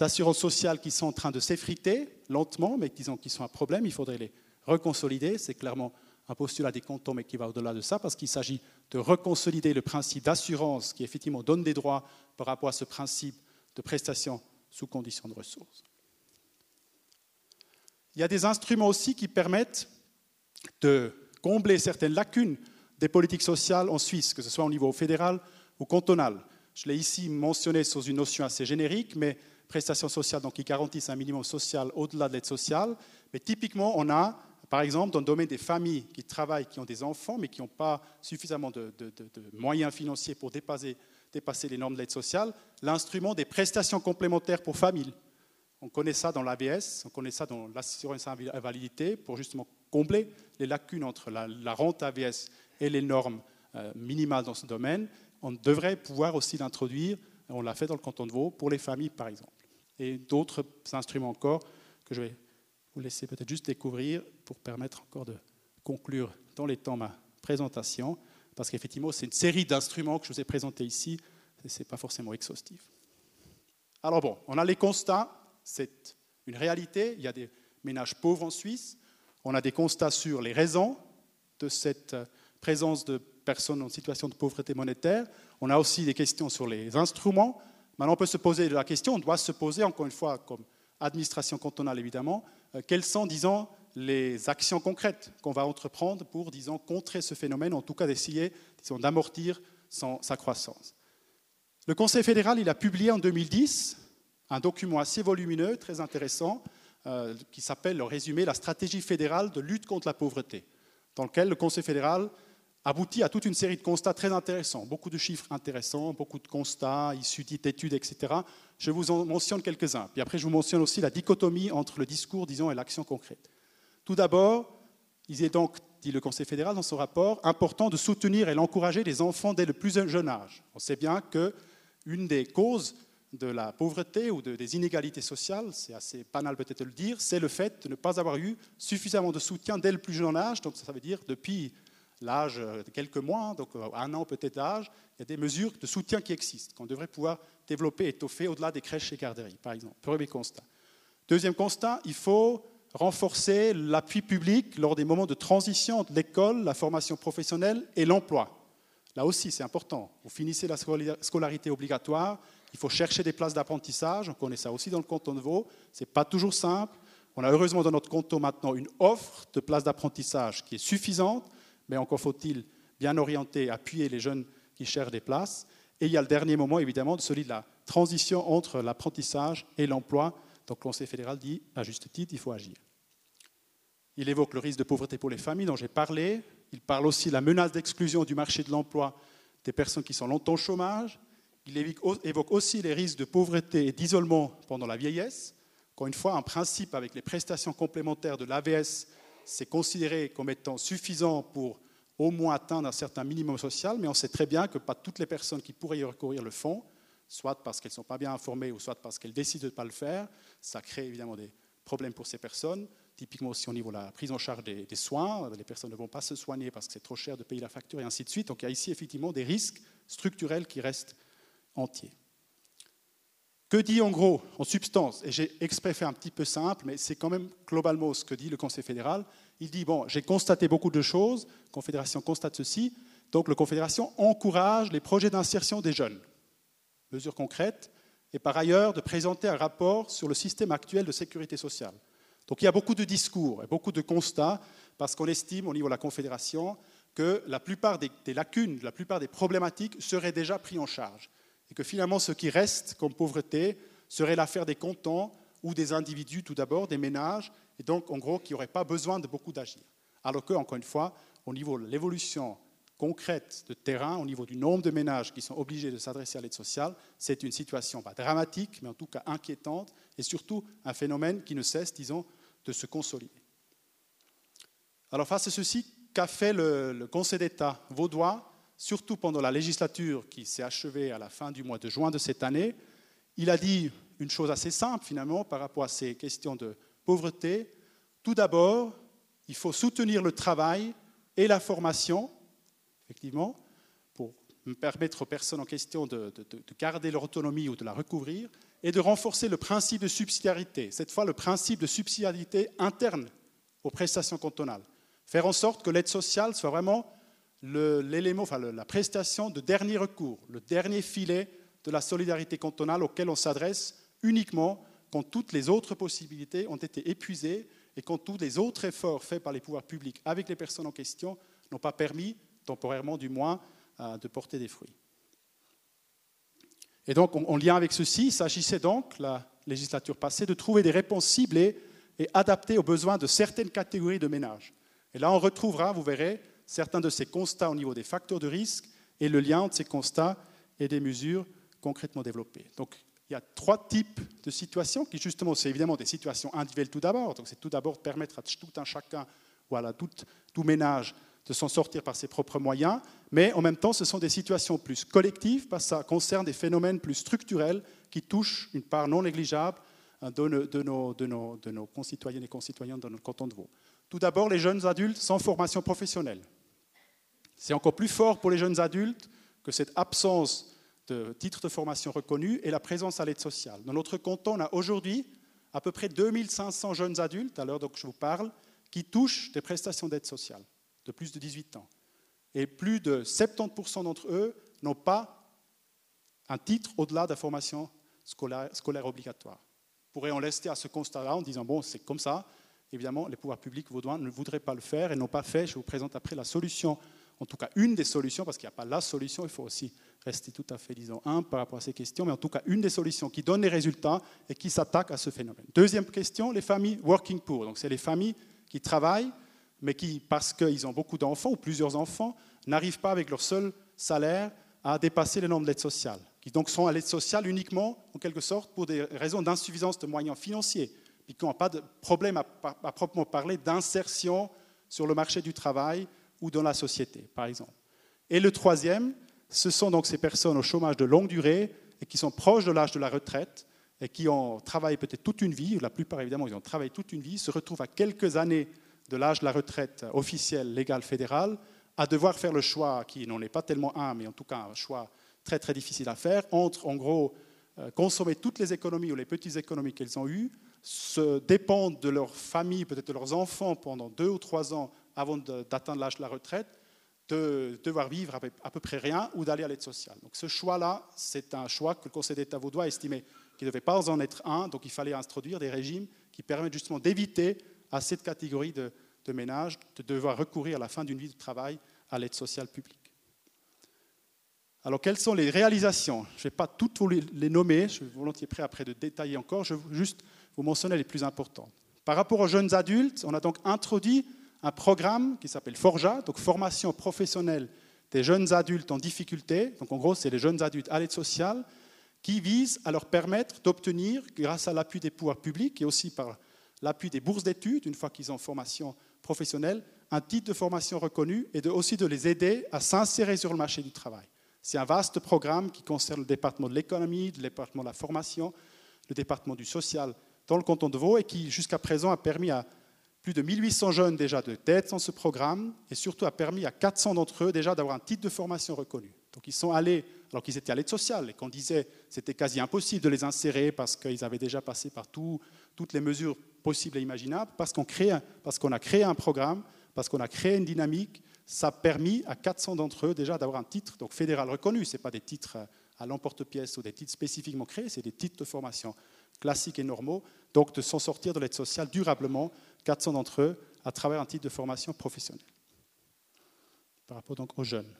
assurances sociales qui sont en train de s'effriter lentement, mais disons qui sont un problème, il faudrait les reconsolider. C'est clairement un postulat des cantons, mais qui va au-delà de ça, parce qu'il s'agit de reconsolider le principe d'assurance qui effectivement donne des droits par rapport à ce principe de prestation sous condition de ressources. Il y a des instruments aussi qui permettent de combler certaines lacunes des politiques sociales en Suisse, que ce soit au niveau fédéral ou cantonal. Je l'ai ici mentionné sous une notion assez générique, mais prestations sociales donc, qui garantissent un minimum social au-delà de l'aide sociale. Mais typiquement, on a par exemple, dans le domaine des familles qui travaillent, qui ont des enfants, mais qui n'ont pas suffisamment de, moyens financiers pour dépasser, les normes de l'aide sociale, l'instrument des prestations complémentaires pour famille. On connaît ça dans l'AVS, on connaît ça dans l'assurance invalidité, pour justement combler les lacunes entre la, rente AVS et les normes euh, minimales dans ce domaine. On devrait pouvoir aussi l'introduire, on l'a fait dans le canton de Vaud, pour les familles par exemple. Et d'autres instruments encore que je vais vous laisser peut-être juste découvrir pour permettre encore de conclure dans les temps ma présentation, parce qu'effectivement, c'est une série d'instruments que je vous ai présentés ici, et ce n'est pas forcément exhaustif. Alors bon, on a les constats, c'est une réalité, il y a des ménages pauvres en Suisse, on a des constats sur les raisons de cette présence de personnes en situation de pauvreté monétaire, on a aussi des questions sur les instruments. Maintenant, on peut se poser la question, on doit se poser, encore une fois, comme administration cantonale évidemment, euh, quelles sont, disons, les actions concrètes qu'on va entreprendre pour, disons, contrer ce phénomène, en tout cas d'essayer, disons, d'amortir sa croissance. Le Conseil fédéral, il a publié en 2010 un document assez volumineux, très intéressant, euh, qui s'appelle le résumé La stratégie fédérale de lutte contre la pauvreté, dans lequel le Conseil fédéral aboutit à toute une série de constats très intéressants, beaucoup de chiffres intéressants, beaucoup de constats issus d'études, etc. Je vous en mentionne quelques-uns. Puis après, je vous mentionne aussi la dichotomie entre le discours, disons, et l'action concrète. Tout d'abord, il est donc, dit le Conseil fédéral dans son rapport, important de soutenir et d'encourager les enfants dès le plus jeune âge. On sait bien qu'une des causes de la pauvreté ou des inégalités sociales, c'est assez banal peut-être de le dire, c'est le fait de ne pas avoir eu suffisamment de soutien dès le plus jeune âge, donc ça veut dire depuis l'âge de quelques mois, hein, donc euh, un an peut-être d'âge, il y a des mesures de soutien qui existent, qu'on devrait pouvoir développer, étoffer au-delà des crèches et garderies, par exemple. Premier constat. Deuxième constat, il faut renforcer l'appui public lors des moments de transition entre l'école, la formation professionnelle et l'emploi. Là aussi, c'est important. Vous finissez la scolarité obligatoire, il faut chercher des places d'apprentissage, on connaît ça aussi dans le canton de Vaud, ce n'est pas toujours simple. On a heureusement dans notre canton maintenant une offre de places d'apprentissage qui est suffisante, mais encore faut-il bien orienter, appuyer les jeunes qui cherchent des places. Et il y a le dernier moment, évidemment, de celui de la transition entre l'apprentissage et l'emploi. Donc le Conseil fédéral dit, à juste titre, il faut agir. Il évoque le risque de pauvreté pour les familles dont j'ai parlé. Il parle aussi de la menace d'exclusion du marché de l'emploi des personnes qui sont longtemps au chômage. Il évoque aussi les risques de pauvreté et d'isolement pendant la vieillesse. Encore une fois, un principe avec les prestations complémentaires de l'AVS c'est considéré comme étant suffisant pour au moins atteindre un certain minimum social, mais on sait très bien que pas toutes les personnes qui pourraient y recourir le font, soit parce qu'elles ne sont pas bien informées ou soit parce qu'elles décident de ne pas le faire. Ça crée évidemment des problèmes pour ces personnes. Typiquement aussi au niveau de la prise en charge des, soins, les personnes ne vont pas se soigner parce que c'est trop cher de payer la facture et ainsi de suite. Donc il y a ici effectivement des risques structurels qui restent entiers. Que dit en gros, en substance, et j'ai exprès fait un petit peu simple, mais c'est quand même globalement ce que dit le Conseil fédéral. Il dit, bon, j'ai constaté beaucoup de choses, Confédération constate ceci, donc la Confédération encourage les projets d'insertion des jeunes. Mesures concrètes, et par ailleurs de présenter un rapport sur le système actuel de sécurité sociale. Donc il y a beaucoup de discours et beaucoup de constats, parce qu'on estime au niveau de la Confédération que la plupart des, lacunes, la plupart des problématiques seraient déjà prises en charge et que finalement ce qui reste comme pauvreté serait l'affaire des cantons ou des individus tout d'abord, des ménages, et donc en gros qui n'auraient pas besoin de beaucoup d'agir. Alors que, encore une fois, au niveau de l'évolution concrète de terrain, au niveau du nombre de ménages qui sont obligés de s'adresser à l'aide sociale, c'est une situation pas dramatique, mais en tout cas inquiétante, et surtout un phénomène qui ne cesse, disons, de se consolider. Alors face à ceci, qu'a fait le, le Conseil d'État vaudois surtout pendant la législature qui s'est achevée à la fin du mois de juin de cette année, il a dit une chose assez simple finalement par rapport à ces questions de pauvreté. Tout d'abord, il faut soutenir le travail et la formation, effectivement, pour permettre aux personnes en question de, garder leur autonomie ou de la recouvrir, et de renforcer le principe de subsidiarité, cette fois le principe de subsidiarité interne aux prestations cantonales. Faire en sorte que l'aide sociale soit vraiment l'élément, enfin, la prestation de dernier recours, le dernier filet de la solidarité cantonale auquel on s'adresse uniquement quand toutes les autres possibilités ont été épuisées et quand tous les autres efforts faits par les pouvoirs publics avec les personnes en question n'ont pas permis, temporairement du moins, euh, de porter des fruits. Et donc, en lien avec ceci, il s'agissait donc, la législature passée, de trouver des réponses ciblées et adaptées aux besoins de certaines catégories de ménages. Et là, on retrouvera, vous verrez, certains de ces constats au niveau des facteurs de risque et le lien entre ces constats et des mesures concrètement développées. Donc, il y a trois types de situations qui, justement, c'est évidemment des situations individuelles tout d'abord. Donc, c'est tout d'abord permettre à tout un chacun, voilà, tout, tout ménage, de s'en sortir par ses propres moyens, mais en même temps, ce sont des situations plus collectives, parce que ça concerne des phénomènes plus structurels qui touchent une part non négligeable nos, de nos concitoyennes et concitoyens dans notre canton de Vaud. Tout d'abord, les jeunes adultes sans formation professionnelle. C'est encore plus fort pour les jeunes adultes que cette absence de titre de formation reconnu et la présence à l'aide sociale. Dans notre canton, on a aujourd'hui à peu près 2500 jeunes adultes, à l'heure dont je vous parle, qui touchent des prestations d'aide sociale de plus de 18 ans. Et plus de 70% d'entre eux n'ont pas un titre au-delà de la formation scolaire, obligatoire. On pourrait en rester à ce constat-là en disant, bon, c'est comme ça, Évidemment, les pouvoirs publics vaudois ne voudraient pas le faire et n'ont pas fait. Je vous présente après la solution, en tout cas une des solutions, parce qu'il n'y a pas la solution, il faut aussi rester tout à fait, disons, un par rapport à ces questions, mais en tout cas une des solutions qui donne les résultats et qui s'attaque à ce phénomène. Deuxième question, les familles working poor. Donc, c'est les familles qui travaillent, mais qui, parce qu'ils ont beaucoup d'enfants ou plusieurs enfants, n'arrivent pas avec leur seul salaire à dépasser les normes d'aide sociale, qui donc sont à l'aide sociale uniquement, en quelque sorte, pour des raisons d'insuffisance de moyens financiers et qui n'ont pas de problème à, proprement parler d'insertion sur le marché du travail ou dans la société, par exemple. Et le troisième, ce sont donc ces personnes au chômage de longue durée et qui sont proches de l'âge de la retraite et qui ont travaillé peut-être toute une vie, la plupart évidemment, ils ont travaillé toute une vie, se retrouvent à quelques années de l'âge de la retraite officielle, légale, fédérale, à devoir faire le choix, qui n'en est pas tellement un, mais en tout cas un choix très très difficile à faire, entre en gros euh, consommer toutes les économies ou les petites économies qu'elles ont eues, se dépendent de leur famille, peut-être de leurs enfants pendant deux ou trois ans avant d'atteindre l'âge de la retraite, de devoir vivre à peu près rien ou d'aller à l'aide sociale. Donc ce choix-là, c'est un choix que le Conseil d'État vaudois a estimé qu'il ne devait pas en être un, donc il fallait introduire des régimes qui permettent justement d'éviter à cette catégorie de, ménages de devoir recourir à la fin d'une vie de travail à l'aide sociale publique. Alors, quelles sont les réalisations? Je ne vais pas toutes les nommer, je suis volontiers prêt après de détailler encore, je vais juste vous mentionner les plus importantes. Par rapport aux jeunes adultes, on a donc introduit un programme qui s'appelle Forja, donc formation professionnelle des jeunes adultes en difficulté. Donc, en gros, c'est les jeunes adultes à l'aide sociale qui vise à leur permettre d'obtenir, grâce à l'appui des pouvoirs publics et aussi par l'appui des bourses d'études, une fois qu'ils ont formation professionnelle, un titre de formation reconnu et aussi de les aider à s'insérer sur le marché du travail. C'est un vaste programme qui concerne le département de l'économie, le département de la formation, le département du social dans le canton de Vaud et qui, jusqu'à présent, a permis à plus de 1800 jeunes déjà de d'être dans ce programme et surtout a permis à 400 d'entre eux déjà d'avoir un titre de formation reconnu. Donc ils sont allés, alors qu'ils étaient à l'aide sociale, et qu'on disait c'était quasi impossible de les insérer parce qu'ils avaient déjà passé par toutes les mesures possibles et imaginables, parce qu'on a créé un programme, parce qu'on a créé une dynamique, ça a permis à 400 d'entre eux déjà d'avoir un titre donc fédéral reconnu. Ce pas des titres à l'emporte-pièce ou des titres spécifiquement créés, c'est des titres de formation classiques et normaux, donc de s'en sortir de l'aide sociale durablement, 400 d'entre eux, à travers un titre de formation professionnelle. Par rapport donc aux jeunes.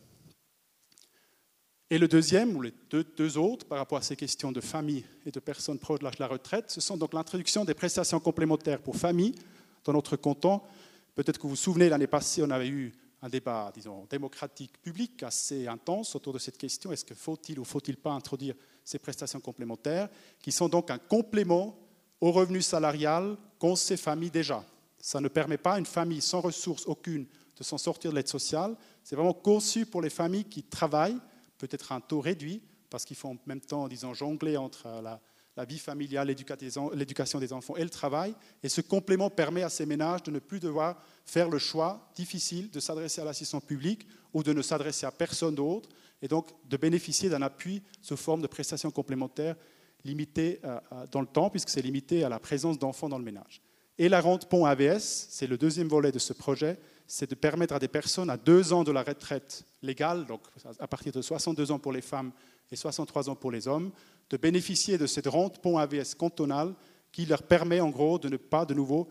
Et le deuxième, ou les deux, autres, par rapport à ces questions de famille et de personnes proches de la retraite, ce sont donc l'introduction des prestations complémentaires pour famille dans notre canton. Peut-être que vous vous souvenez, l'année passée, on avait eu un débat, disons, démocratique public assez intense autour de cette question. Est-ce que faut-il ou faut-il pas introduire ces prestations complémentaires, qui sont donc un complément au revenu salarial qu'ont ces familles déjà? Ça ne permet pas à une famille sans ressources aucune de s'en sortir de l'aide sociale. C'est vraiment conçu pour les familles qui travaillent peut-être un taux réduit, parce qu'il faut en même temps, disons, jongler entre la, vie familiale, l'éducation des enfants et le travail. Et ce complément permet à ces ménages de ne plus devoir faire le choix difficile de s'adresser à l'assistance publique ou de ne s'adresser à personne d'autre, et donc de bénéficier d'un appui sous forme de prestations complémentaires limitées euh, dans le temps, puisque c'est limité à la présence d'enfants dans le ménage. Et la rente pont AVS, c'est le deuxième volet de ce projet, c'est de permettre à des personnes à deux ans de la retraite légale, donc à partir de 62 ans pour les femmes et 63 ans pour les hommes, de bénéficier de cette rente pont AVS cantonale qui leur permet en gros de ne pas de nouveau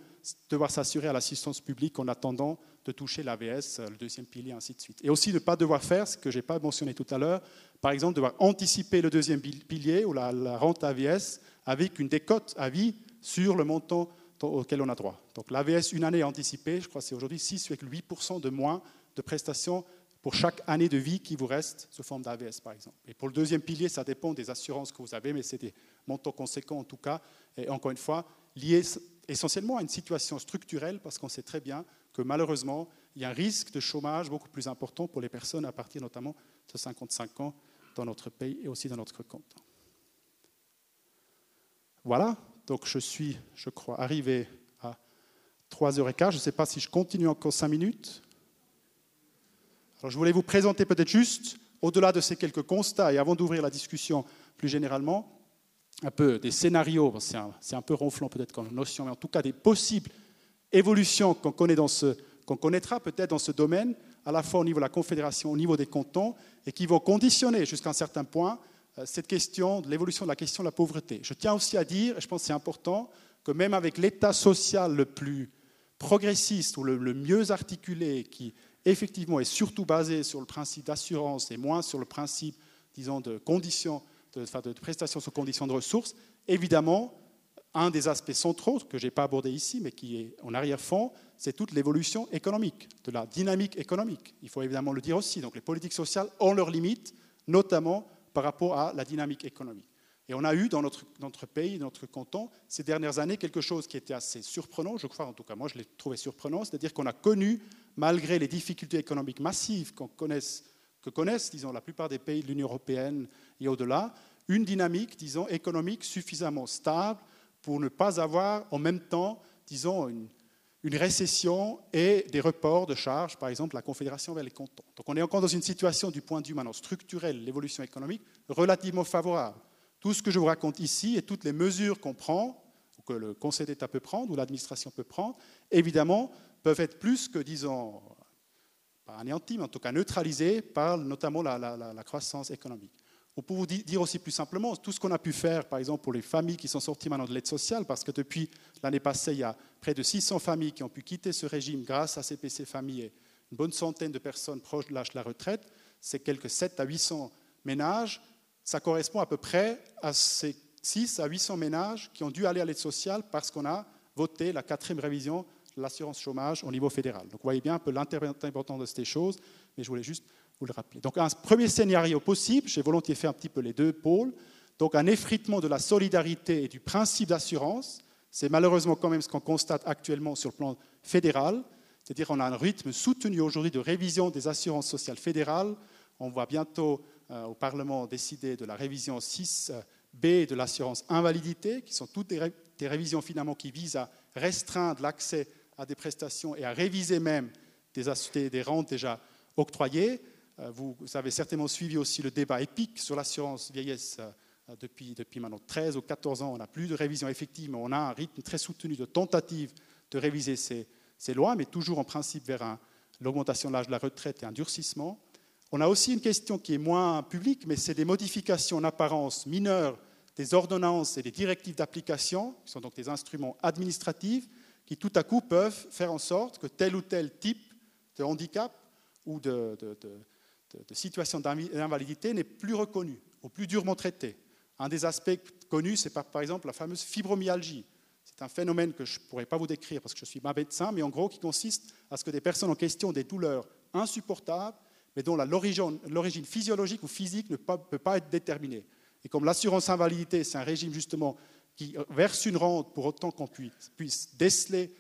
devoir s'assurer à l'assistance publique en attendant de toucher l'AVS, le deuxième pilier, ainsi de suite. Et aussi de ne pas devoir faire ce que je n'ai pas mentionné tout à l'heure, par exemple devoir anticiper le deuxième pilier ou la, la rente AVS avec une décote à vie sur le montant auquel on a droit. Donc l'AVS, une année anticipée, je crois que c'est aujourd'hui 6,8% de moins de prestations pour chaque année de vie qui vous reste sous forme d'AVS, par exemple. Et pour le deuxième pilier, ça dépend des assurances que vous avez, mais c'est des montants conséquents en tout cas, et encore une fois, liés essentiellement à une situation structurelle, parce qu'on sait très bien que malheureusement, il y a un risque de chômage beaucoup plus important pour les personnes à partir notamment de 55 ans dans notre pays et aussi dans notre compte. Voilà, donc je suis, je crois, arrivé à 3h15. Je ne sais pas si je continue encore 5 minutes. Alors je voulais vous présenter peut-être juste, au-delà de ces quelques constats, et avant d'ouvrir la discussion plus généralement, un peu des scénarios, c'est un, peu ronflant peut-être comme notion, mais en tout cas des possibles évolutions qu'on connaît dans ce, qu'on connaîtra peut-être dans ce domaine, à la fois au niveau de la Confédération, au niveau des cantons, et qui vont conditionner jusqu'à un certain point cette question de l'évolution de la question de la pauvreté. Je tiens aussi à dire, et je pense que c'est important, que même avec l'État social le plus progressiste ou le, mieux articulé, qui effectivement est surtout basé sur le principe d'assurance et moins sur le principe, disons, de conditions, de, de prestations sous conditions de ressources, évidemment, un des aspects centraux que je n'ai pas abordé ici, mais qui est en arrière-fond, c'est toute l'évolution économique, de la dynamique économique. Il faut évidemment le dire aussi. Donc les politiques sociales ont leurs limites, notamment par rapport à la dynamique économique. Et on a eu dans notre, notre, pays, notre canton, ces dernières années, quelque chose qui était assez surprenant, je crois, en tout cas moi je l'ai trouvé surprenant, c'est-à-dire qu'on a connu, malgré les difficultés économiques massives que connaissent, disons, la plupart des pays de l'Union européenne et au-delà, une dynamique, disons, économique suffisamment stable pour ne pas avoir en même temps, disons, une, une récession et des reports de charges, par exemple la Confédération vers les cantons. Donc on est encore dans une situation du point de vue maintenant structurel, l'évolution économique, relativement favorable. Tout ce que je vous raconte ici et toutes les mesures qu'on prend, ou que le Conseil d'État peut prendre, ou l'administration peut prendre, évidemment, peuvent être plus que, disons, pas anéanties, mais en tout cas neutralisées par notamment la, la croissance économique. Ou pour vous dire aussi plus simplement, tout ce qu'on a pu faire, par exemple, pour les familles qui sont sorties maintenant de l'aide sociale, parce que depuis l'année passée, il y a près de 600 familles qui ont pu quitter ce régime grâce à CPC Famille et une bonne centaine de personnes proches de l'âge de la retraite, c'est quelques 7 à 800 ménages. Ça correspond à peu près à ces 6 à 800 ménages qui ont dû aller à l'aide sociale parce qu'on a voté la quatrième révision de l'assurance chômage au niveau fédéral. Donc vous voyez bien un peu l'importance de ces choses, mais je voulais juste le rappeler. Donc un premier scénario possible, j'ai volontiers fait un petit peu les deux pôles, donc un effritement de la solidarité et du principe d'assurance, c'est malheureusement quand même ce qu'on constate actuellement sur le plan fédéral, c'est-à-dire qu'on a un rythme soutenu aujourd'hui de révision des assurances sociales fédérales. On va bientôt euh, au Parlement décider de la révision 6B de l'assurance invalidité, qui sont toutes des, révisions finalement qui visent à restreindre l'accès à des prestations et à réviser même des rentes déjà octroyées. Euh, vous, avez certainement suivi aussi le débat épique sur l'assurance vieillesse euh, depuis, maintenant 13 ou 14 ans. On n'a plus de révision effective, mais on a un rythme très soutenu de tentative de réviser ces lois, mais toujours en principe vers l'augmentation de l'âge de la retraite et un durcissement. On a aussi une question qui est moins publique, mais c'est des modifications en apparence mineures des ordonnances et des directives d'application, qui sont donc des instruments administratifs, qui tout à coup peuvent faire en sorte que tel ou tel type de handicap ou de, situation d'invalidité n'est plus reconnu ou plus durement traité. Un des aspects connus, c'est par, exemple la fameuse fibromyalgie. C'est un phénomène que je ne pourrais pas vous décrire parce que je suis pas médecin, mais en gros qui consiste à ce que des personnes en question ont des douleurs insupportables, mais dont l'origine physiologique ou physique ne peut pas être déterminée. Et comme l'assurance invalidité, c'est un régime justement qui verse une rente pour autant qu'on puisse, déceler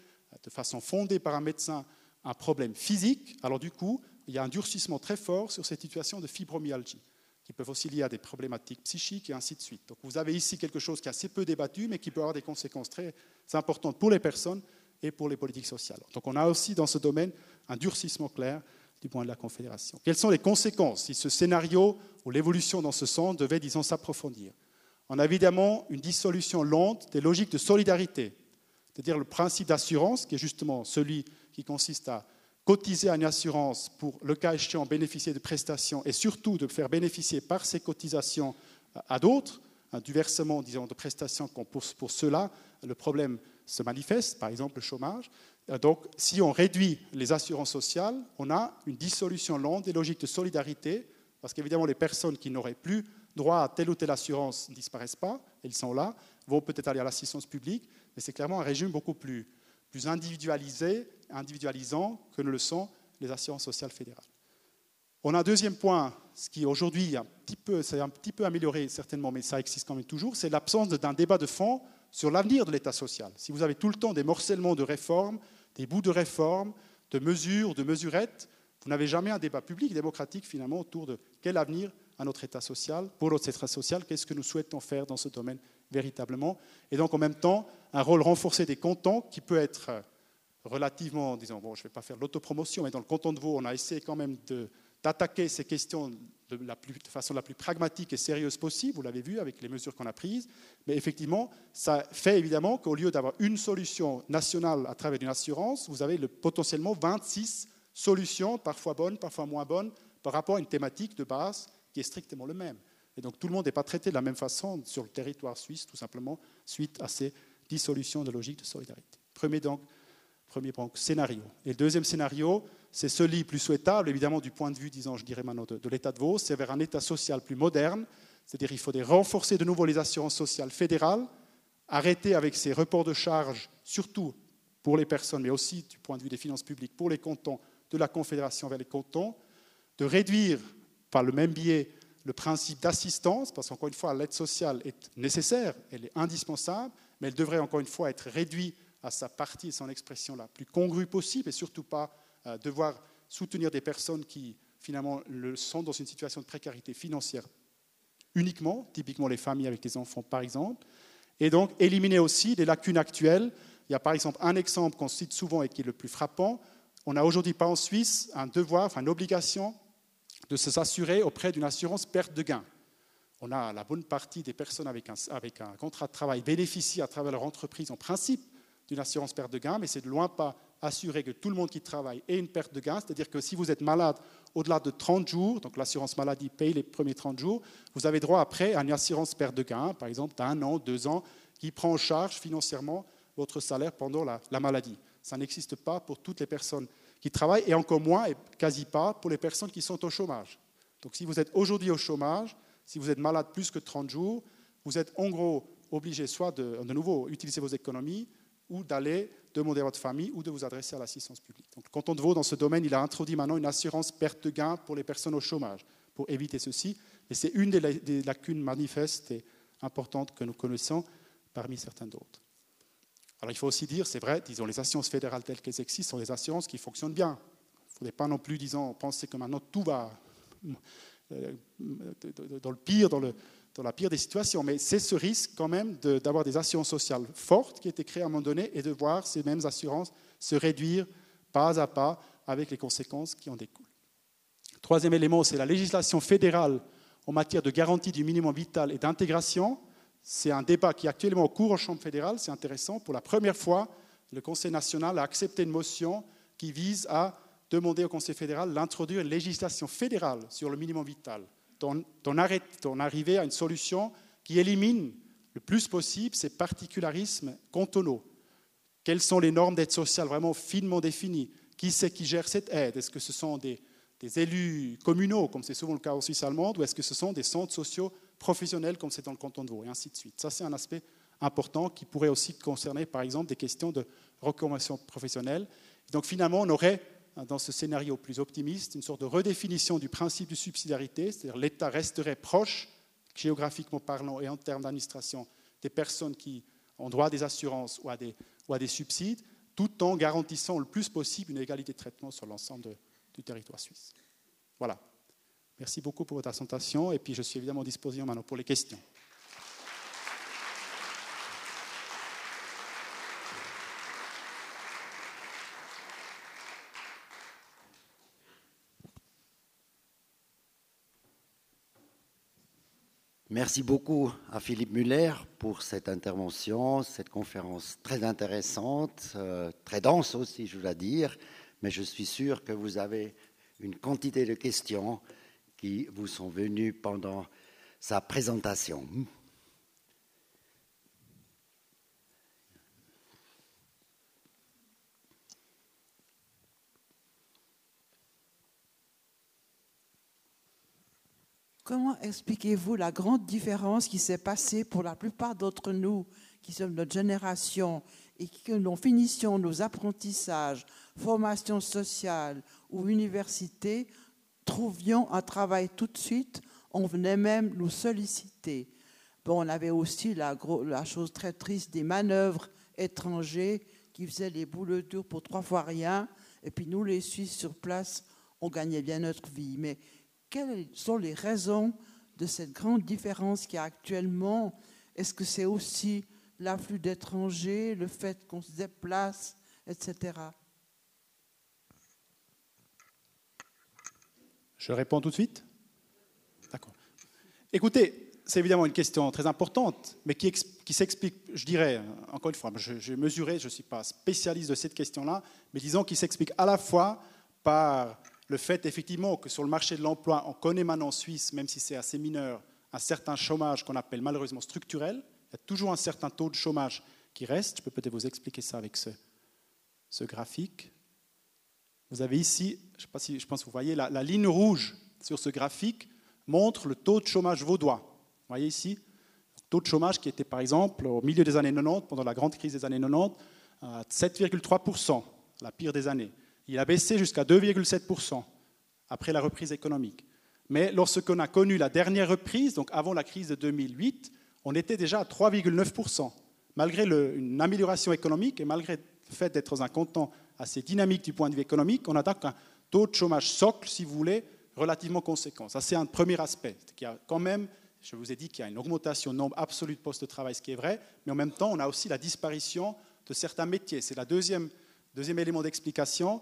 de façon fondée par un médecin un problème physique, alors du coup, il y a un durcissement très fort sur cette situation de fibromyalgie, qui peuvent aussi lier à des problématiques psychiques et ainsi de suite. Donc vous avez ici quelque chose qui est assez peu débattu, mais qui peut avoir des conséquences très importantes pour les personnes et pour les politiques sociales. Donc on a aussi dans ce domaine un durcissement clair du point de la Confédération. Quelles sont les conséquences si ce scénario ou l'évolution dans ce sens devait, disons, s'approfondir? On a évidemment une dissolution lente des logiques de solidarité, c'est-à-dire le principe d'assurance, qui est justement celui qui consiste à cotiser à une assurance pour, le cas échéant, bénéficier de prestations et surtout de faire bénéficier par ces cotisations à d'autres, hein, du versement, disons, de prestations pour, pour ceux-là, le problème se manifeste, par exemple le chômage. Euh, donc, si on réduit les assurances sociales, on a une dissolution lente des logiques de solidarité, parce qu'évidemment, les personnes qui n'auraient plus droit à telle ou telle assurance ne disparaissent pas, elles sont là, vont peut-être aller à l'assistance publique, mais c'est clairement un régime beaucoup plus, plus individualisé, individualisant que ne le sont les assurances sociales fédérales. On a un deuxième point, ce qui aujourd'hui c'est un petit peu amélioré certainement, mais ça existe quand même toujours, c'est l'absence d'un débat de fond sur l'avenir de l'État social. Si vous avez tout le temps des morcellements de réformes, des bouts de réformes, de mesures, de mesurettes, vous n'avez jamais un débat public démocratique finalement autour de quel avenir à notre État social, pour notre État social, qu'est-ce que nous souhaitons faire dans ce domaine véritablement. Et donc en même temps, un rôle renforcé des cantons qui peut être relativement, disons, bon, je ne vais pas faire l'autopromotion, mais dans le canton de Vaud, on a essayé quand même d'attaquer ces questions de, la façon la plus pragmatique et sérieuse possible, vous l'avez vu avec les mesures qu'on a prises, mais effectivement, ça fait évidemment qu'au lieu d'avoir une solution nationale à travers une assurance, vous avez le, potentiellement 26 solutions, parfois bonnes, parfois moins bonnes, par rapport à une thématique de base qui est strictement le même. Et donc tout le monde n'est pas traité de la même façon sur le territoire suisse, tout simplement, suite à ces dissolutions de logique de solidarité. Premier donc, premier scénario. Et le deuxième scénario, c'est celui plus souhaitable, évidemment, du point de vue, disons, je dirais maintenant, de, l'État de Vaud, c'est vers un État social plus moderne, c'est-à-dire qu'il faudrait renforcer de nouveau les assurances sociales fédérales, arrêter avec ces reports de charges, surtout pour les personnes, mais aussi du point de vue des finances publiques, pour les cantons, de la Confédération vers les cantons, de réduire par le même biais le principe d'assistance, parce qu'encore une fois, l'aide sociale est nécessaire, elle est indispensable, mais elle devrait encore une fois être réduite à sa partie et son expression la plus congrue possible, et surtout pas euh, devoir soutenir des personnes qui finalement le sont dans une situation de précarité financière uniquement, typiquement les familles avec des enfants par exemple, et donc éliminer aussi des lacunes actuelles. Il y a par exemple un exemple qu'on cite souvent et qui est le plus frappant. On n'a aujourd'hui pas en Suisse un devoir, enfin une obligation de s'assurer auprès d'une assurance perte de gain. On a la bonne partie des personnes avec un, avec un contrat de travail bénéficient à travers leur entreprise en principe d'une assurance perte de gain, mais c'est de loin pas assurer que tout le monde qui travaille ait une perte de gain, c'est-à-dire que si vous êtes malade au-delà de 30 jours, donc l'assurance maladie paye les premiers 30 jours, vous avez droit après à une assurance perte de gain, par exemple d'un an, deux ans, qui prend en charge financièrement votre salaire pendant la, la maladie. Ça n'existe pas pour toutes les personnes qui travaillent et encore moins et quasi pas pour les personnes qui sont au chômage. Donc si vous êtes aujourd'hui au chômage, si vous êtes malade plus que 30 jours, vous êtes en gros obligé soit de, de nouveau utiliser vos économies ou d'aller demander à votre famille ou de vous adresser à l'assistance publique. Donc, le canton de dans ce domaine, il a introduit maintenant une assurance perte de gain pour les personnes au chômage, pour éviter ceci. Et c'est une des lacunes manifestes et importantes que nous connaissons parmi certaines d'autres. Alors, il faut aussi dire, c'est vrai, disons, les assurances fédérales telles qu'elles existent sont des assurances qui fonctionnent bien. Il ne faudrait pas non plus, disons, penser que maintenant tout va euh, dans le pire, dans le, dans la pire des situations. Mais c'est ce risque quand même d'avoir des assurances sociales fortes qui étaient créées à un moment donné et de voir ces mêmes assurances se réduire pas à pas avec les conséquences qui en découlent. Troisième élément, c'est la législation fédérale en matière de garantie du minimum vital et d'intégration. C'est un débat qui est actuellement en cours en Chambre fédérale, c'est intéressant. Pour la première fois, le Conseil national a accepté une motion qui vise à demander au Conseil fédéral d'introduire une législation fédérale sur le minimum vital, d'en arriver à une solution qui élimine le plus possible ces particularismes cantonaux. Quelles sont les normes d'aide sociale vraiment finement définies? Qui c'est qui gère cette aide? Est-ce que ce sont des, élus communaux, comme c'est souvent le cas en Suisse allemande, ou est-ce que ce sont des centres sociaux professionnels, comme c'est dans le canton de Vaud, et ainsi de suite? Ça, c'est un aspect important qui pourrait aussi concerner, par exemple, des questions de reconversion professionnelle. Donc, finalement, on aurait, dans ce scénario plus optimiste, une sorte de redéfinition du principe de subsidiarité, c'est-à-dire l'État resterait proche, géographiquement parlant et en termes d'administration, des personnes qui ont droit à des assurances ou à des, subsides, tout en garantissant le plus possible une égalité de traitement sur l'ensemble du territoire suisse. Voilà. Merci beaucoup pour votre attention et puis je suis évidemment disposé maintenant pour les questions. Merci beaucoup à Philippe Muller pour cette intervention, cette conférence très intéressante, euh, très dense aussi, je dois dire mais je suis sûr que vous avez une quantité de questions qui vous sont venues pendant sa présentation. Comment expliquez-vous la grande différence qui s'est passée pour la plupart d'entre nous, qui sommes notre génération et qui, nous finissions nos apprentissages formation sociale ou université, trouvions un travail tout de suite, on venait même nous solliciter. Bon, on avait aussi la, chose très triste des manœuvres étrangers qui faisaient les boules durs pour trois fois rien, et puis nous, les Suisses sur place, on gagnait bien notre vie. Mais quelles sont les raisons de cette grande différence qu'il y a actuellement? Est-ce que c'est aussi l'afflux d'étrangers, le fait qu'on se déplace, etc. Je réponds tout de suite? D'accord. Écoutez, c'est évidemment une question très importante, mais qui, s'explique, je dirais, encore une fois, j'ai mesuré, je ne suis pas spécialiste de cette question-là, mais disons qu'il s'explique à la fois par le fait effectivement que sur le marché de l'emploi, on connaît maintenant en Suisse, même si c'est assez mineur, un certain chômage qu'on appelle malheureusement structurel. Il y a toujours un certain taux de chômage qui reste. Je peux peut-être vous expliquer ça avec ce, graphique. Vous avez ici, je, sais pas si, pense vous voyez, la, ligne rouge sur ce graphique montre le taux de chômage vaudois. Vous voyez ici, le taux de chômage qui était par exemple au milieu des années 90, pendant la grande crise des années 90, à 7,3%, la pire des années. Il a baissé jusqu'à 2,7% après la reprise économique. Mais lorsqu'on a connu la dernière reprise, donc avant la crise de 2008, on était déjà à 3,9%. Malgré une amélioration économique et malgré le fait d'être dans un canton assez dynamique du point de vue économique, on a un taux de chômage socle, si vous voulez, relativement conséquent. Ça, c'est un premier aspect. Qui a quand même, je vous ai dit qu'il y a une augmentation nombre absolu de postes de travail, ce qui est vrai, mais en même temps, on a aussi la disparition de certains métiers. C'est le deuxième, deuxième élément d'explication.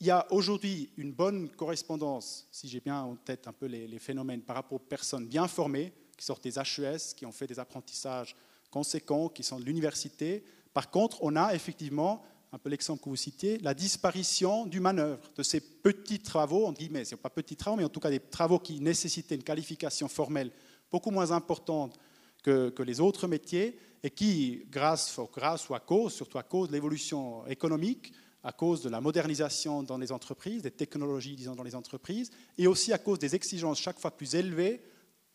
Il y a aujourd'hui une bonne correspondance, si j'ai bien en tête un peu les, phénomènes, par rapport aux personnes bien formées, qui sortent des HES, qui ont fait des apprentissages conséquents, qui sont de l'université. Par contre, on a effectivement un peu l'exemple que vous citiez, la disparition du manœuvre, de ces petits travaux, dit mais ce pas petits travaux, mais en tout cas des travaux qui nécessitaient une qualification formelle beaucoup moins importante que, les autres métiers et qui, grâce, ou à cause, surtout à cause de l'évolution économique, à cause de la modernisation dans les entreprises, des technologies, disons, dans les entreprises, et aussi à cause des exigences chaque fois plus élevées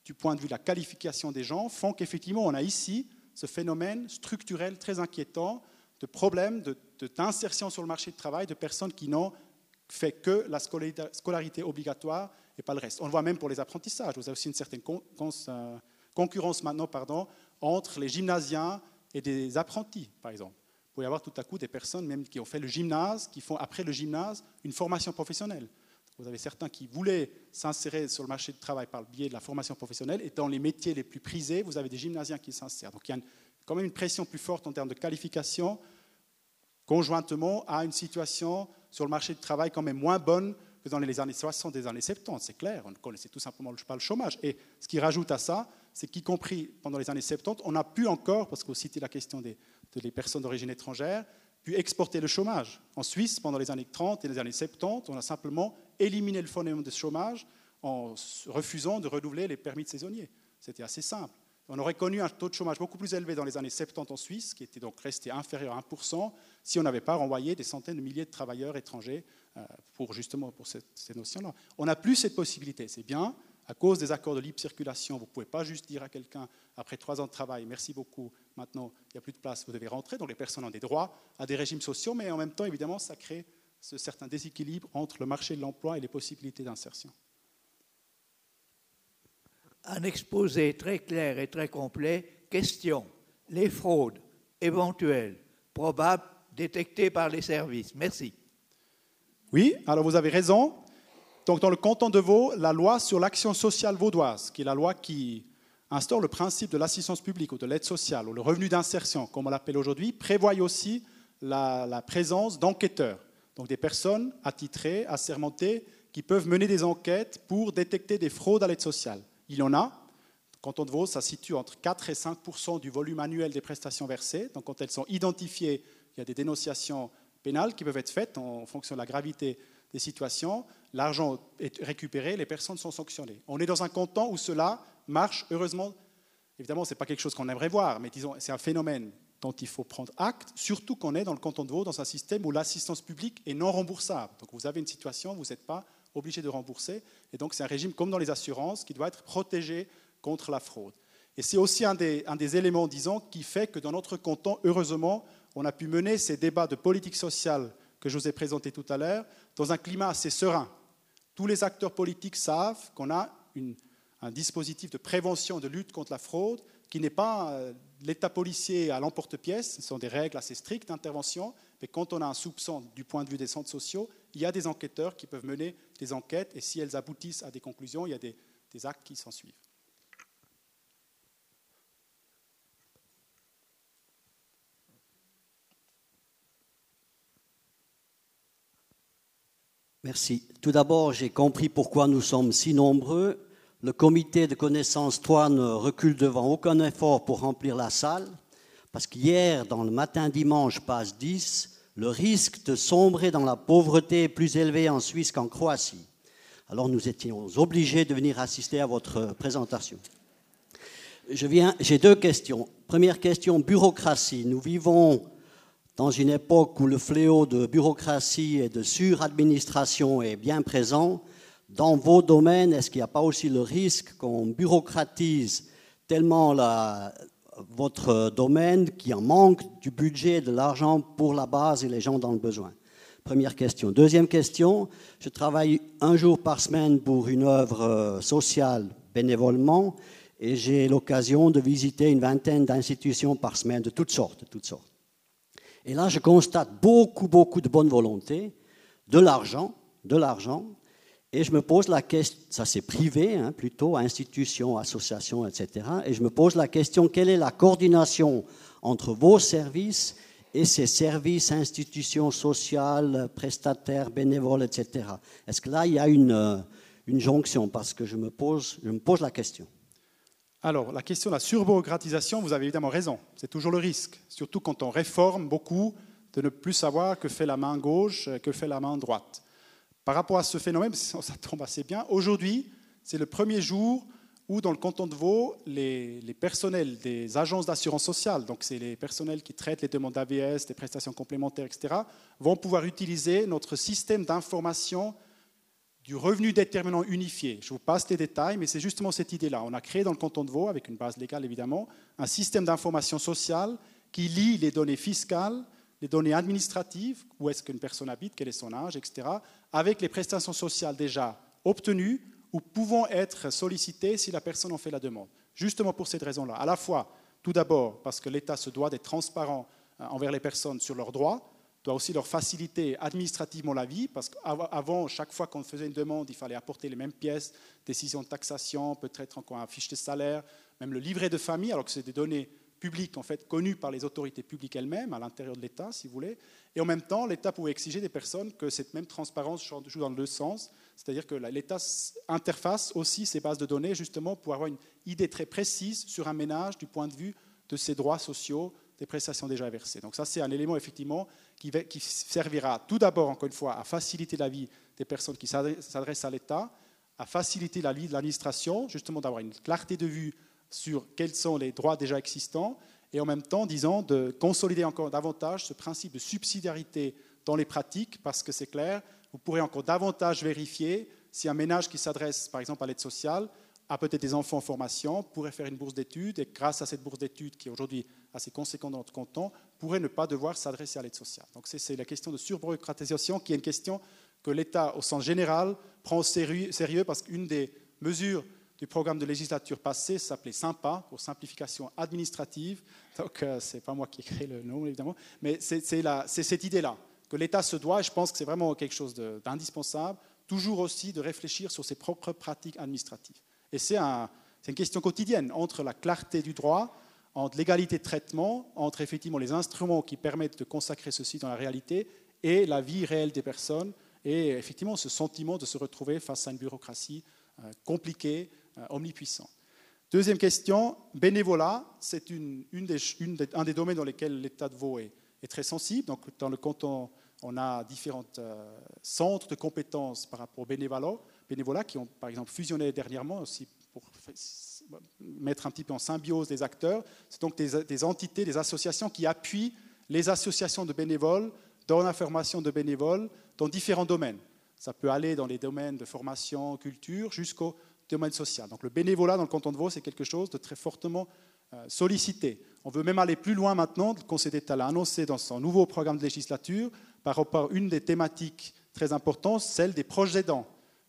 du point de vue de la qualification des gens, font qu'effectivement, on a ici ce phénomène structurel très inquiétant de problèmes d'insertion sur le marché du travail de personnes qui n'ont fait que la scolarité obligatoire et pas le reste. On le voit même pour les apprentissages. Vous avez aussi une certaine euh, concurrence maintenant pardon, entre les gymnasiens et des apprentis, par exemple. Vous pouvez avoir tout à coup des personnes même qui ont fait le gymnase, qui font après le gymnase une formation professionnelle. Vous avez certains qui voulaient s'insérer sur le marché du travail par le biais de la formation professionnelle, et dans les métiers les plus prisés, vous avez des gymnasiens qui s'insèrent. Donc il y a quand même une pression plus forte en termes de qualification, conjointement à une situation sur le marché du travail quand même moins bonne que dans les années 60 et années 70, c'est clair, on ne connaissait tout simplement pas le chômage. Et ce qui rajoute à ça, c'est qu'y compris pendant les années 70, on a pu encore, parce que citez la question des, personnes d'origine étrangère, pu exporter le chômage. En Suisse, pendant les années 30 et les années 70, on a simplement éliminé le phénomène de chômage en refusant de renouveler les permis de saisonniers. C'était assez simple. On aurait connu un taux de chômage beaucoup plus élevé dans les années 70 en Suisse, qui était donc resté inférieur à 1%, si on n'avait pas renvoyé des centaines de milliers de travailleurs étrangers euh, pour justement pour cette, ces notions-là. On n'a plus cette possibilité. C'est bien, à cause des accords de libre circulation, vous ne pouvez pas juste dire à quelqu'un, après trois ans de travail, merci beaucoup, maintenant il n'y a plus de place, vous devez rentrer. Donc les personnes ont des droits à des régimes sociaux, mais en même temps, évidemment, ça crée ce certain déséquilibre entre le marché de l'emploi et les possibilités d'insertion un exposé très clair et très complet. Question les fraudes éventuelles, probables, détectées par les services. Merci. Oui, alors vous avez raison. Donc dans le canton de Vaud, la loi sur l'action sociale vaudoise, qui est la loi qui instaure le principe de l'assistance publique ou de l'aide sociale ou le revenu d'insertion, comme on l'appelle aujourd'hui, prévoit aussi la, présence d'enquêteurs, donc des personnes attitrées, assermentées, qui peuvent mener des enquêtes pour détecter des fraudes à l'aide sociale. Il y en a. Quand on Vaud, ça situe entre 4 et 5% du volume annuel des prestations versées. Donc, quand elles sont identifiées, il y a des dénonciations pénales qui peuvent être faites en fonction de la gravité des situations. L'argent est récupéré, les personnes sont sanctionnées. On est dans un canton où cela marche, heureusement. Évidemment, ce n'est pas quelque chose qu'on aimerait voir, mais disons, c'est un phénomène dont il faut prendre acte, surtout qu'on est dans le canton de Vaud, dans un système où l'assistance publique est non remboursable. Donc vous avez une situation vous n'êtes pas obligé de rembourser. Et donc, c'est un régime comme dans les assurances qui doit être protégé contre la fraude. Et c'est aussi un des, un des, éléments, disons, qui fait que dans notre canton, heureusement, on a pu mener ces débats de politique sociale que je vous ai présentés tout à l'heure dans un climat assez serein. Tous les acteurs politiques savent qu'on a un dispositif de prévention, de lutte contre la fraude, qui n'est pas euh, l'État policier à l'emporte-pièce, ce sont des règles assez strictes d'intervention, mais quand on a un soupçon du point de vue des centres sociaux, il y a des enquêteurs qui peuvent mener des enquêtes et si elles aboutissent à des conclusions, il y a des, actes qui s'en suivent. Merci. Tout d'abord, j'ai compris pourquoi nous sommes si nombreux. Le comité de connaissances toi ne recule devant aucun effort pour remplir la salle, parce qu'hier, dans le matin dimanche, passe 10, le risque de sombrer dans la pauvreté est plus élevé en Suisse qu'en Croatie. Alors nous étions obligés de venir assister à votre présentation. j'ai deux questions. Première question, bureaucratie. Nous vivons dans une époque où le fléau de bureaucratie et de suradministration est bien présent. Dans vos domaines, est-ce qu'il n'y a pas aussi le risque qu'on bureaucratise tellement votre domaine qui en manque du budget, de l'argent pour la base et les gens dans le besoin? Première question. Deuxième question, je travaille un jour par semaine pour une œuvre euh, sociale bénévolement et j'ai l'occasion de visiter une vingtaine d'institutions par semaine de toutes sortes, de toutes sortes. Et là, je constate beaucoup, beaucoup de bonne volonté, de l'argent, de l'argent, et je me pose la question, ça c'est privé hein, plutôt, institutions, associations, etc. Et je me pose la question, quelle est la coordination entre vos services et ces services, institutions sociales, prestataires, bénévoles, etc. Est-ce que là, il y a une, euh, une jonction? Parce que je me, pose, je me pose la question. Alors, la question de la surbureaucratisation, vous avez évidemment raison. C'est toujours le risque, surtout quand on réforme beaucoup, de ne plus savoir que fait la main gauche, que fait la main droite. Par rapport à ce phénomène, ça tombe assez bien, aujourd'hui, c'est le premier jour où dans le canton de Vaud, les, personnels des agences d'assurance sociale, donc c'est les personnels qui traitent les demandes d'AVS, des prestations complémentaires, etc., vont pouvoir utiliser notre système d'information du revenu déterminant unifié. Je vous passe les détails, mais c'est justement cette idée-là. On a créé dans le canton de Vaud, avec une base légale évidemment, un système d'information sociale qui lie les données fiscales, les données administratives, où est-ce qu'une personne habite, quel est son âge, etc., avec les prestations sociales déjà obtenues ou pouvant être sollicitées si la personne en fait la demande. Justement pour cette raison-là. À la fois, tout d'abord, parce que l'État se doit d'être transparent euh, envers les personnes sur leurs droits, doit aussi leur faciliter administrativement la vie, parce qu'avant, chaque fois qu'on faisait une demande, il fallait apporter les mêmes pièces, décision de taxation, peut-être encore un fiche de salaire, même le livret de famille, alors que c'est des données public, en fait, connu par les autorités publiques elles-mêmes, à l'intérieur de l'État, si vous voulez. Et en même temps, l'État pouvait exiger des personnes que cette même transparence joue dans le sens, c'est-à-dire que l'État interface aussi ces bases de données, justement, pour avoir une idée très précise sur un ménage du point de vue de ses droits sociaux, des prestations déjà versées. Donc ça, c'est un élément, effectivement, qui, servira tout d'abord, encore une fois, à faciliter la vie des personnes qui s'adressent à l'État, à faciliter la vie de l'administration, justement d'avoir une clarté de vue sur quels sont les droits déjà existants, et en même temps, disons, de consolider encore davantage ce principe de subsidiarité dans les pratiques, parce que c'est clair, vous pourrez encore davantage vérifier si un ménage qui s'adresse, par exemple, à l'aide sociale, a peut-être des enfants en formation, pourrait faire une bourse d'études, et grâce à cette bourse d'études, qui est aujourd'hui assez conséquente dans notre canton, pourrait ne pas devoir s'adresser à l'aide sociale. Donc c'est la question de surbureaucratisation qui est une question que l'État, au sens général, prend au sérieux parce qu'une des mesures du programme de législature passée s'appelait SYMPA, pour simplification administrative. Donc, euh, ce n'est pas moi qui ai créé le nom, évidemment, mais c'est cette idée-là, que l'État se doit, et je pense que c'est vraiment quelque chose d'indispensable, toujours aussi de réfléchir sur ses propres pratiques administratives. Et c'est une question quotidienne entre la clarté du droit, entre l'égalité de traitement, entre effectivement les instruments qui permettent de consacrer ceci dans la réalité et la vie réelle des personnes, et effectivement ce sentiment de se retrouver face à une bureaucratie euh, compliquée, euh, omnipuissante. Deuxième question, bénévolat, c'est un des domaines dans lesquels l'État de Vaud est, très sensible. Donc, dans le canton, on a différents euh, centres de compétences par rapport au bénévolat, bénévolat qui ont par exemple fusionné dernièrement aussi pour mettre un petit peu en symbiose les acteurs. C'est donc des, des, entités, des associations qui appuient les associations de bénévoles dans la formation de bénévoles dans différents domaines. Ça peut aller dans les domaines de formation, culture, jusqu'au domaine social. Donc le bénévolat dans le canton de Vaud, c'est quelque chose de très fortement euh, sollicité. On veut même aller plus loin maintenant. Le Conseil d'État l'a annoncé dans son nouveau programme de législature par rapport à une des thématiques très importantes, celle des proches aidants.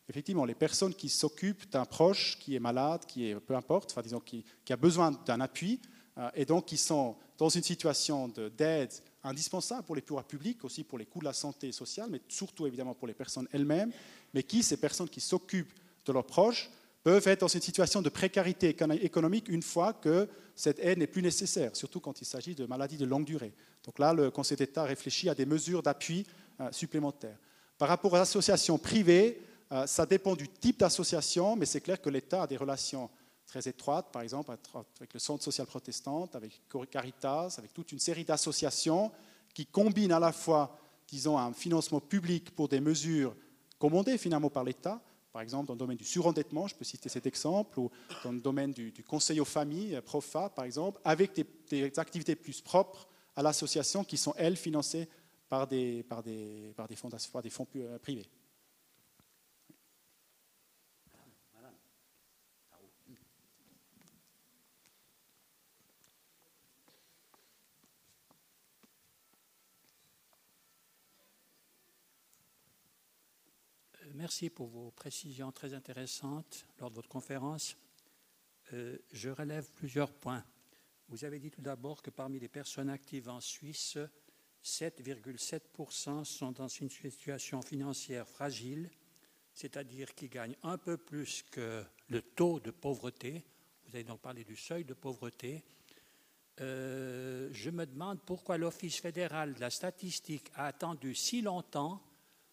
Effectivement, les personnes qui s'occupent d'un proche qui est malade, qui est peu importe, enfin disons qui, a besoin d'un appui, euh, et donc qui sont dans une situation d'aide indispensable pour les pouvoirs publics, aussi pour les coûts de la santé sociale, mais surtout évidemment pour les personnes elles-mêmes, mais qui, ces personnes qui s'occupent de leurs proches, peuvent être dans une situation de précarité économique une fois que cette aide n'est plus nécessaire, surtout quand il s'agit de maladies de longue durée. Donc là, le Conseil d'État réfléchit à des mesures d'appui euh, supplémentaires. Par rapport aux associations privées, euh, ça dépend du type d'association, mais c'est clair que l'État a des relations très étroites, par exemple avec le Centre social protestant, avec Caritas, avec toute une série d'associations qui combinent à la fois, disons, un financement public pour des mesures commandées finalement par l'État, par exemple dans le domaine du surendettement, je peux citer cet exemple, ou dans le domaine du, conseil aux familles, euh, PROFA par exemple, avec des, activités plus propres à l'association qui sont, elles, financées par des, par des, fonds euh, privés. Merci pour vos précisions très intéressantes lors de votre conférence. Euh, je relève plusieurs points. Vous avez dit tout d'abord que parmi les personnes actives en Suisse, 7,7% sont dans une situation financière fragile, c'est-à-dire qui gagnent un peu plus que le taux de pauvreté. Vous avez donc parlé du seuil de pauvreté. Euh, je me demande pourquoi l'Office fédéral de la statistique a attendu si longtemps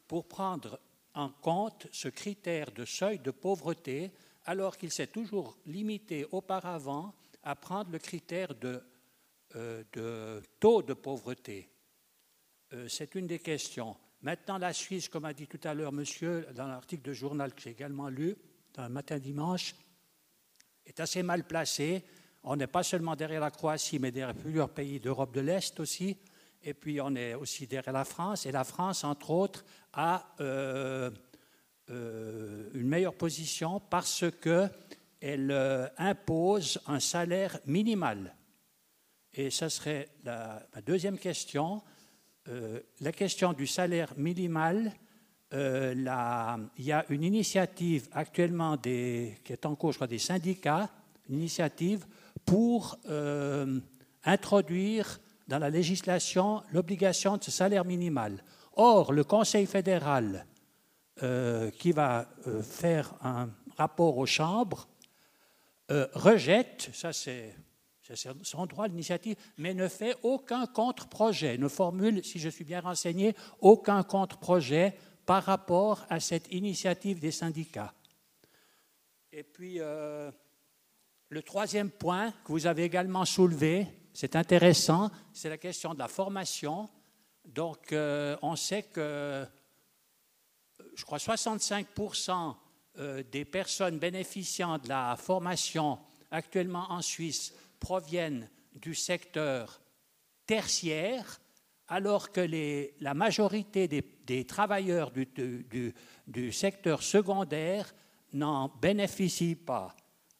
pour prendre en compte ce critère de seuil de pauvreté alors qu'il s'est toujours limité auparavant à prendre le critère de, euh, taux de pauvreté. Euh, c'est une des questions. Maintenant, la Suisse, comme a dit tout à l'heure monsieur dans l'article de journal que j'ai également lu, dans le matin dimanche, est assez mal placée. On n'est pas seulement derrière la Croatie, mais derrière plusieurs pays d'Europe de l'Est aussi. Et puis on est aussi derrière la France. Et la France, entre autres, a euh, euh, une meilleure position parce qu'elle euh, impose un salaire minimal. Et ça serait la, ma deuxième question. la question du salaire minimal, il y a une initiative actuellement qui est en cours, je crois, des syndicats, une initiative pour introduire dans la législation l'obligation de ce salaire minimal. Or, le Conseil fédéral, euh, qui va euh, faire un rapport aux chambres, euh, rejette, ça c'est son droit l'initiative, mais ne fait aucun contre-projet, ne formule, si je suis bien renseigné, aucun contre-projet par rapport à cette initiative des syndicats. Et puis, le troisième point que vous avez également soulevé, c'est intéressant, c'est la question de la formation. Donc, euh, on sait que, je crois, 65% euh, des personnes bénéficiant de la formation actuellement en Suisse proviennent du secteur tertiaire, alors que la majorité des, travailleurs du, du, secteur secondaire n'en bénéficient pas.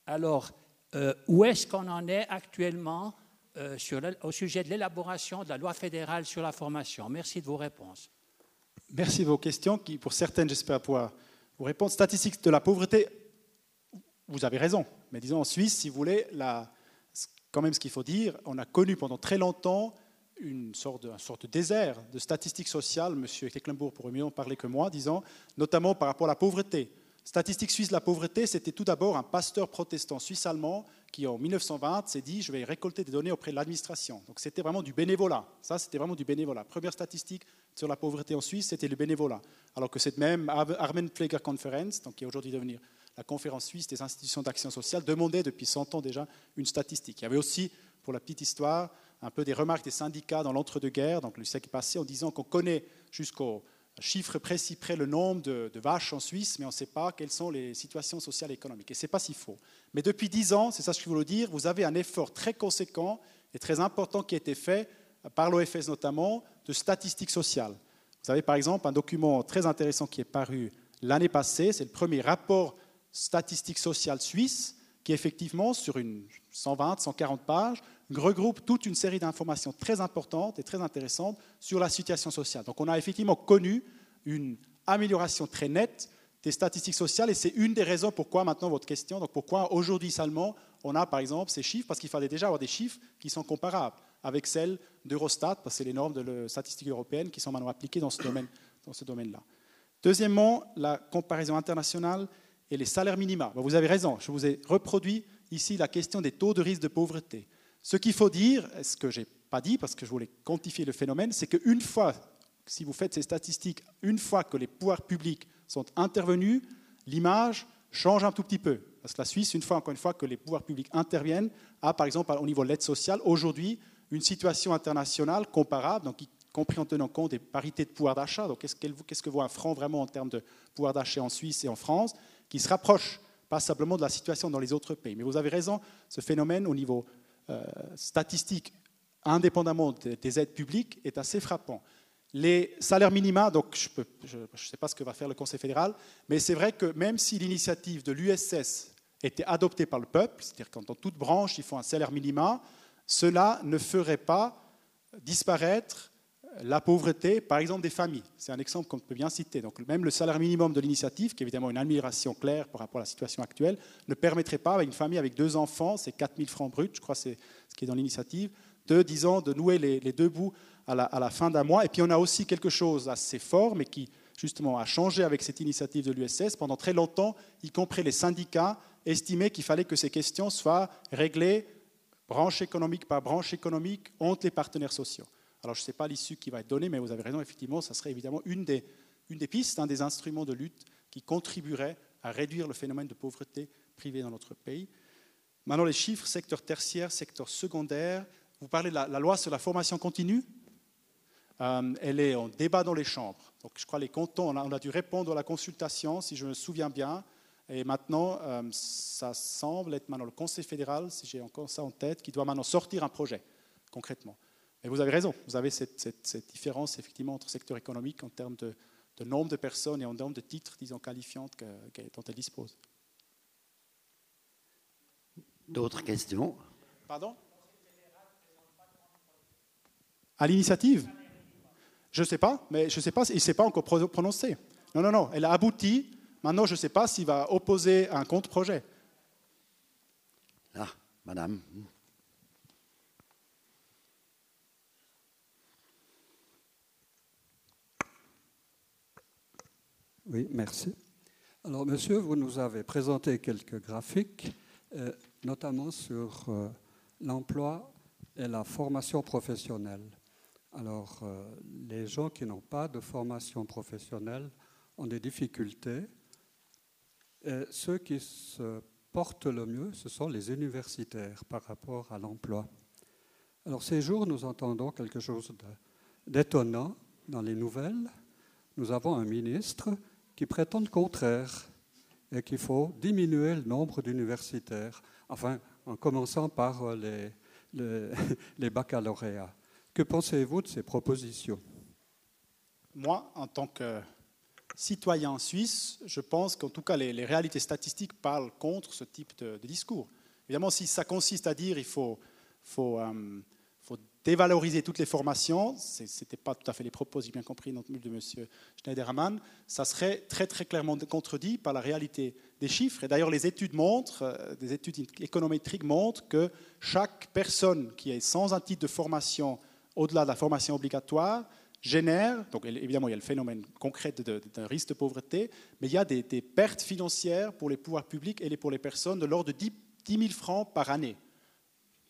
Alors, euh, où est-ce qu'on en est actuellement euh, au sujet de l'élaboration de la loi fédérale sur la formation Merci de vos réponses. Merci de vos questions, qui, pour certaines, j'espère pouvoir vous répondre. Statistiques de la pauvreté, vous avez raison. Mais disons, en Suisse, si vous voulez, quand même ce qu'il faut dire, on a connu pendant très longtemps une sorte, de, de désert de statistiques sociales. Monsieur Tecklenburg pourrait mieux en parler que moi, disons, notamment par rapport à la pauvreté. Statistiques suisses de la pauvreté, c'était tout d'abord un pasteur protestant suisse-allemand qui, en 1920, s'est dit je vais récolter des données auprès de l'administration. Donc c'était vraiment du bénévolat. Ça, c'était vraiment du bénévolat. Première statistique sur la pauvreté en Suisse, c'était le bénévolat. Alors que cette même Armenpfleger Conference, donc qui est aujourd'hui devenue la conférence suisse des institutions d'action sociale demandait depuis 100 ans déjà une statistique. Il y avait aussi, pour la petite histoire, un peu des remarques des syndicats dans l'entre-deux-guerres, donc le siècle passé, en disant qu'on connaît jusqu'au chiffre précis près le nombre de, vaches en Suisse, mais on ne sait pas quelles sont les situations sociales et économiques. Et ce n'est pas si faux. Mais depuis 10 ans, c'est ça que je voulais dire, vous avez un effort très conséquent et très important qui a été fait, par l'OFS notamment, de statistiques sociales. Vous avez par exemple un document très intéressant qui est paru l'année passée, c'est le premier rapport statistique sociale suisse, qui effectivement, sur une 120, 140 pages, regroupe toute une série d'informations très importantes et très intéressantes sur la situation sociale. Donc on a effectivement connu une amélioration très nette des statistiques sociales et c'est une des raisons pourquoi maintenant votre question, donc pourquoi aujourd'hui seulement on a par exemple ces chiffres, parce qu'il fallait déjà avoir des chiffres qui sont comparables avec celles d'Eurostat, parce que c'est les normes de la statistique européenne qui sont maintenant appliquées dans ce domaine-là. Domaine Deuxièmement, la comparaison internationale et les salaires minima. Vous avez raison, je vous ai reproduit ici la question des taux de risque de pauvreté. Ce qu'il faut dire, ce que je n'ai pas dit parce que je voulais quantifier le phénomène, c'est qu'une fois, si vous faites ces statistiques, une fois que les pouvoirs publics sont intervenus, l'image change un tout petit peu. Parce que la Suisse, une fois encore une fois que les pouvoirs publics interviennent, a par exemple au niveau de l'aide sociale, aujourd'hui, une situation internationale comparable, donc y compris en tenant compte des parités de pouvoir d'achat. Donc qu'est-ce que vaut un franc vraiment en termes de pouvoir d'achat en Suisse et en France? Qui se rapproche pas simplement de la situation dans les autres pays. Mais vous avez raison, ce phénomène au niveau euh, statistique, indépendamment des aides publiques, est assez frappant. Les salaires minima, donc je ne sais pas ce que va faire le Conseil fédéral, mais c'est vrai que même si l'initiative de l'USS était adoptée par le peuple, c'est-à-dire quand dans toute branche il faut un salaire minima, cela ne ferait pas disparaître la pauvreté, par exemple, des familles. C'est un exemple qu'on peut bien citer. Donc, même le salaire minimum de l'initiative, qui est évidemment une amélioration claire par rapport à la situation actuelle, ne permettrait pas à une famille avec deux enfants, c'est 4 000 francs bruts, je crois c'est ce qui est dans l'initiative, de, disons, de nouer les, deux bouts à la, à la fin d'un mois. Et puis, on a aussi quelque chose assez fort, mais qui, justement, a changé avec cette initiative de l'USS. Pendant très longtemps, y compris les syndicats estimaient qu'il fallait que ces questions soient réglées branche économique par branche économique entre les partenaires sociaux. Alors je ne sais pas l'issue qui va être donnée, mais vous avez raison, effectivement, ça serait évidemment une des, pistes, un des instruments de lutte qui contribuerait à réduire le phénomène de pauvreté privée dans notre pays. Maintenant, les chiffres, secteur tertiaire, secteur secondaire. Vous parlez de la, loi sur la formation continue? Euh, elle est en débat dans les chambres. Donc, je crois les cantons, on a, dû répondre à la consultation, si je me souviens bien. Et maintenant, euh, ça semble être maintenant le Conseil fédéral, si j'ai encore ça en tête, qui doit maintenant sortir un projet, concrètement. Mais vous avez raison, vous avez cette, différence effectivement entre secteur économique en termes de, nombre de personnes et en termes de titres, disons, qualifiantes dont elles disposent. D'autres questions? Pardon? À l'initiative? Je ne sais pas, mais je ne sais pas, il ne s'est pas encore prononcé. Non, non, non, elle a abouti. Maintenant, je ne sais pas s'il va opposer un contre-projet. Ah, madame. Oui, merci. Alors, monsieur, vous nous avez présenté quelques graphiques, euh, notamment sur euh, l'emploi et la formation professionnelle. Alors, euh, les gens qui n'ont pas de formation professionnelle ont des difficultés. Et ceux qui se portent le mieux, ce sont les universitaires par rapport à l'emploi. Alors, ces jours, nous entendons quelque chose d'étonnant dans les nouvelles. Nous avons un ministre qui prétend le contraire et qu'il faut diminuer le nombre d'universitaires, enfin, en commençant par les, les, baccalauréats. Que pensez-vous de ces propositions? Moi, en tant que citoyen suisse, je pense qu'en tout cas, les, réalités statistiques parlent contre ce type de, discours. Évidemment, si ça consiste à dire qu'il faut, euh, dévaloriser toutes les formations, ce n'était pas tout à fait les propos, j'ai bien compris, de M. Schneiderman, ça serait très très clairement contredit par la réalité des chiffres. Et d'ailleurs, les études montrent, euh, des études économétriques montrent que chaque personne qui est sans un titre de formation au-delà de la formation obligatoire, génère, donc évidemment il y a le phénomène concret d'un risque de pauvreté, mais il y a des, pertes financières pour les pouvoirs publics et pour les personnes de l'ordre de 10, 000 francs par année.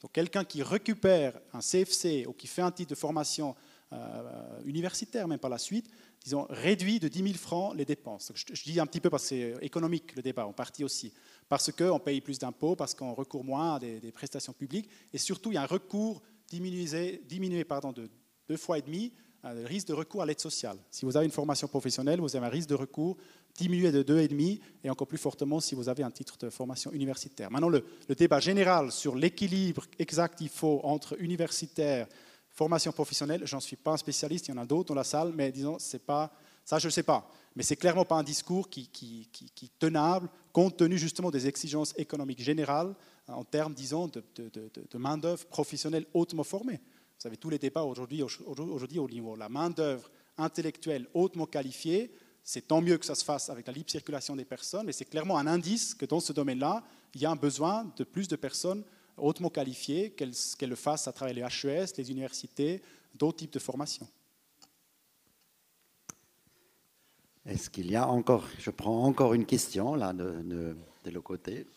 Donc quelqu'un qui récupère un CFC ou qui fait un titre de formation euh, universitaire, même par la suite, disons, réduit de 10 000 francs les dépenses. Je, dis un petit peu parce que c'est économique le débat, en partie aussi. Parce qu'on paye plus d'impôts, parce qu'on recourt moins à des, prestations publiques, et surtout il y a un recours diminuer, diminuer pardon, de deux fois et demi euh, le risque de recours à l'aide sociale. Si vous avez une formation professionnelle, vous avez un risque de recours diminué de deux et demi et encore plus fortement si vous avez un titre de formation universitaire. Maintenant, le, débat général sur l'équilibre exact qu'il faut entre universitaire, formation professionnelle, j'en suis pas un spécialiste, il y en a d'autres dans la salle, mais disons, c'est pas, ça je ne sais pas. Mais c'est clairement pas un discours qui, qui, tenable, compte tenu justement des exigences économiques générales en termes, disons, de, de, main-d'œuvre professionnelle hautement formée. Vous savez, tous les débats aujourd'hui, aujourd'hui au niveau de la main-d'œuvre intellectuelle hautement qualifiée, c'est tant mieux que ça se fasse avec la libre circulation des personnes, mais c'est clairement un indice que dans ce domaine-là, il y a un besoin de plus de personnes hautement qualifiées, qu'elles le fassent à travers les HES, les universités, d'autres types de formations. Est-ce qu'il y a encore, je prends encore une question là de, de, de l'autre côté.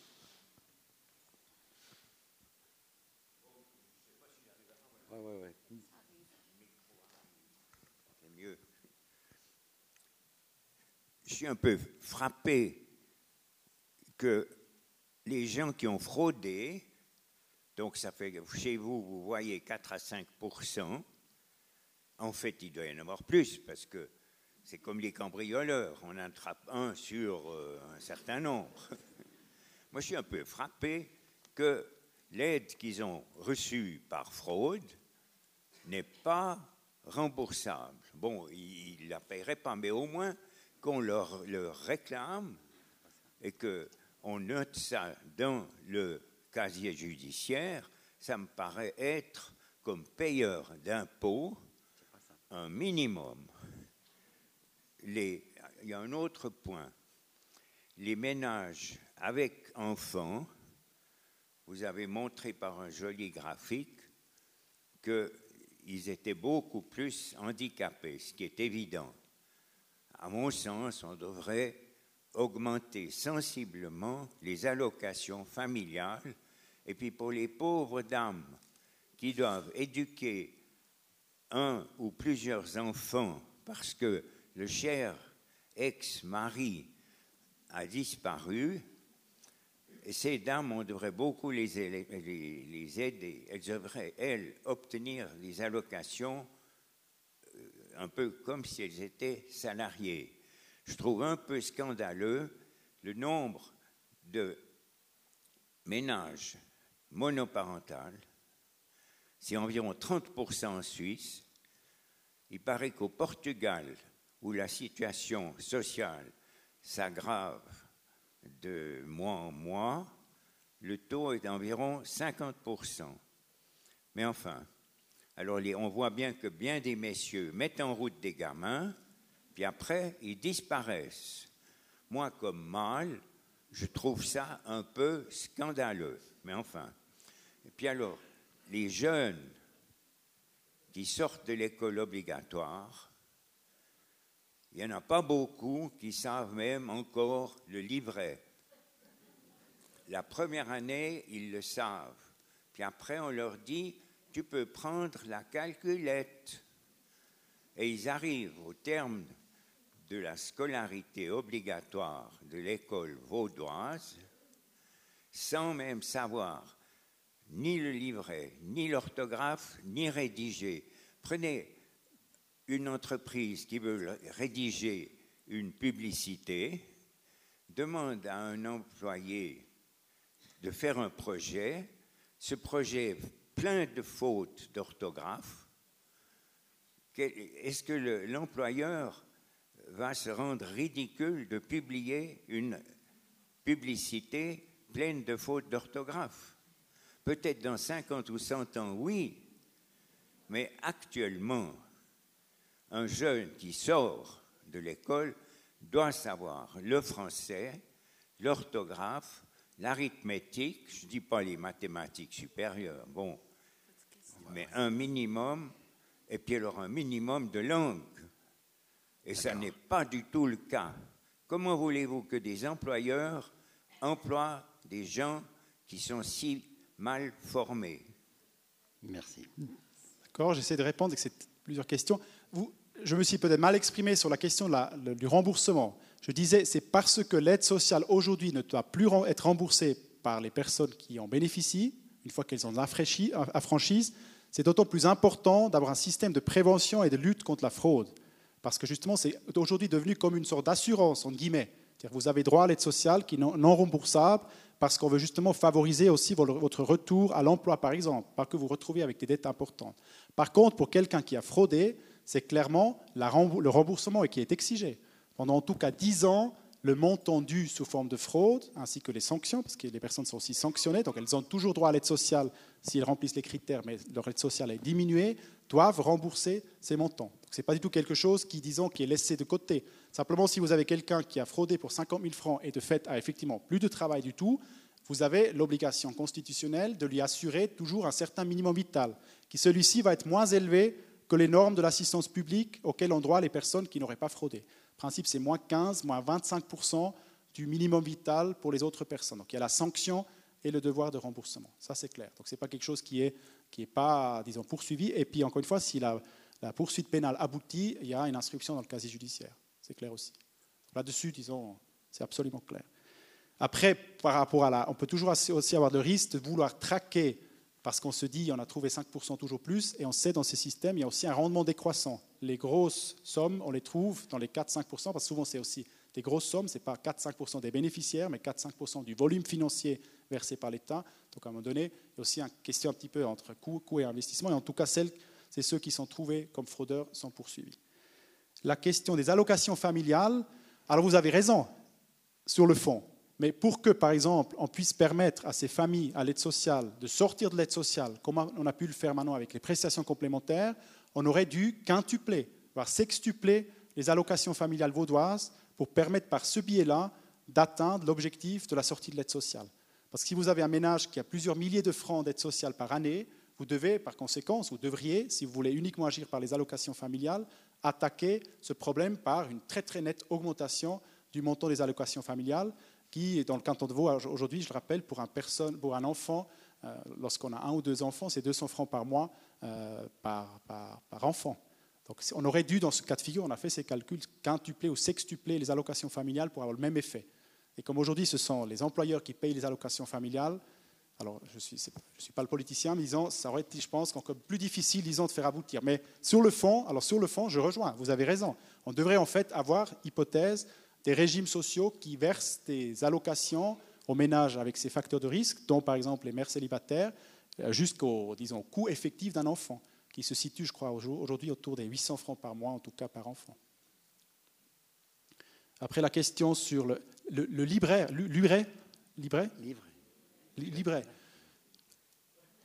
Je suis un peu frappé que les gens qui ont fraudé, donc ça fait chez vous, vous voyez 4 à 5% en fait, il doit y en avoir plus parce que c'est comme les cambrioleurs, on attrape un sur euh, un certain nombre. Moi, je suis un peu frappé que l'aide qu'ils ont reçue par fraude n'est pas remboursable. Bon, ils ne la paieraient pas, mais au moins qu'on leur, réclame et qu'on note ça dans le casier judiciaire, ça me paraît être comme payeur d'impôts un minimum. il y a un autre point. Les ménages avec enfants, vous avez montré par un joli graphique qu'ils étaient beaucoup plus handicapés, ce qui est évident à mon sens, on devrait augmenter sensiblement les allocations familiales. Et puis pour les pauvres dames qui doivent éduquer un ou plusieurs enfants parce que le cher ex-mari a disparu, ces dames, on devrait beaucoup les, aider. Elles devraient, elles, obtenir des allocations un peu comme si elles étaient salariées. Je trouve un peu scandaleux le nombre de ménages monoparentaux. C'est environ 30% en Suisse. Il paraît qu'au Portugal, où la situation sociale s'aggrave de mois en mois, le taux est d'environ 50%. Mais enfin, alors on voit bien que bien des messieurs mettent en route des gamins, puis après ils disparaissent. Moi, comme mâle, je trouve ça un peu scandaleux. Mais enfin. Et puis alors, les jeunes qui sortent de l'école obligatoire, il n'y en a pas beaucoup qui savent même encore le livret. La première année, ils le savent. Puis après, on leur dit, tu peux prendre la calculette. Et ils arrivent au terme de la scolarité obligatoire de l'école vaudoise sans même savoir ni le livret, ni l'orthographe, ni rédiger. Prenez une entreprise qui veut rédiger une publicité, demande à un employé de faire un projet, ce projet plein de fautes d'orthographe, est-ce que l'employeur va se rendre ridicule de publier une publicité pleine de fautes d'orthographe? Peut-être dans 50 ou 100 ans, oui, mais actuellement, un jeune qui sort de l'école doit savoir le français, l'orthographe, l'arithmétique, je ne dis pas les mathématiques supérieures, bon, mais un minimum, et puis alors un minimum de langue. Et ça n'est pas du tout le cas. Comment voulez-vous que des employeurs emploient des gens qui sont si mal formés? Merci. D'accord, j'essaie de répondre avec plusieurs questions. Vous, je me suis peut-être mal exprimé sur la question du remboursement. Je disais, c'est parce que l'aide sociale aujourd'hui ne doit plus être remboursée par les personnes qui en bénéficient, une fois qu'elles ont affranchise, c'est d'autant plus important d'avoir un système de prévention et de lutte contre la fraude. Parce que justement, c'est aujourd'hui devenu comme une sorte d'assurance, entre guillemets. Vous avez droit à l'aide sociale qui est non remboursable parce qu'on veut justement favoriser aussi votre retour à l'emploi, par exemple, pas que vous retrouviez avec des dettes importantes. Par contre, pour quelqu'un qui a fraudé, c'est clairement le remboursement qui est exigé. Pendant en tout cas 10 ans, le montant dû sous forme de fraude, ainsi que les sanctions, parce que les personnes sont aussi sanctionnées, donc elles ont toujours droit à l'aide sociale s'ils remplissent les critères, mais leur aide sociale est diminuée, doivent rembourser ces montants. Ce n'est pas du tout quelque chose qui, disons, qui est laissé de côté. Simplement, si vous avez quelqu'un qui a fraudé pour 50 000 francs et de fait a effectivement plus de travail du tout, vous avez l'obligation constitutionnelle de lui assurer toujours un certain minimum vital, qui celui-ci va être moins élevé que les normes de l'assistance publique auxquelles ont droit les personnes qui n'auraient pas fraudé. Principe, c'est moins 15, moins 25% du minimum vital pour les autres personnes. Donc il y a la sanction et le devoir de remboursement. Ça, c'est clair. Donc ce n'est pas quelque chose qui est, qui est pas, disons, poursuivi. Et puis, encore une fois, si la, la poursuite pénale aboutit, il y a une instruction dans le casier judiciaire. C'est clair aussi. Là-dessus, disons, c'est absolument clair. Après, par rapport à la, on peut toujours aussi avoir le risque de vouloir traquer parce qu'on se dit on a trouvé 5% toujours plus, et on sait dans ces systèmes, il y a aussi un rendement décroissant. Les grosses sommes, on les trouve dans les 4-5%, parce que souvent c'est aussi des grosses sommes, ce n'est pas 4-5% des bénéficiaires, mais 4-5% du volume financier versé par l'État. Donc à un moment donné, il y a aussi une question un petit peu entre coût, et investissement, et en tout cas, c'est ceux qui sont trouvés comme fraudeurs sont poursuivis. La question des allocations familiales, alors vous avez raison sur le fond. Mais pour que, par exemple, on puisse permettre à ces familles à l'aide sociale de sortir de l'aide sociale, comme on a pu le faire maintenant avec les prestations complémentaires, on aurait dû quintupler, voire sextupler les allocations familiales vaudoises pour permettre par ce biais-là d'atteindre l'objectif de la sortie de l'aide sociale. Parce que si vous avez un ménage qui a plusieurs milliers de francs d'aide sociale par année, vous devez, par conséquent, vous devriez, si vous voulez uniquement agir par les allocations familiales, attaquer ce problème par une très très nette augmentation du montant des allocations familiales qui, dans le canton de Vaud, aujourd'hui, je le rappelle, pour un, enfant, euh, lorsqu'on a un ou deux enfants, c'est 200 francs par mois euh, par, enfant. Donc on aurait dû, dans ce cas de figure, on a fait ces calculs, quintupler ou sextupler les allocations familiales pour avoir le même effet. Et comme aujourd'hui, ce sont les employeurs qui payent les allocations familiales, alors je ne suis, suis, pas le politicien, mais disons, ça aurait été, je pense, encore plus difficile, disons, de faire aboutir. Mais sur le fond, alors sur le fond, je rejoins, vous avez raison. On devrait en fait avoir, hypothèse, des régimes sociaux qui versent des allocations aux ménages avec ces facteurs de risque, dont par exemple les mères célibataires, euh, jusqu'au disons, coût effectif d'un enfant, qui se situe, je crois, aujourd'hui autour des 800 francs par mois, en tout cas par enfant. Après la question sur le, le, le livret, livret, livret, livret.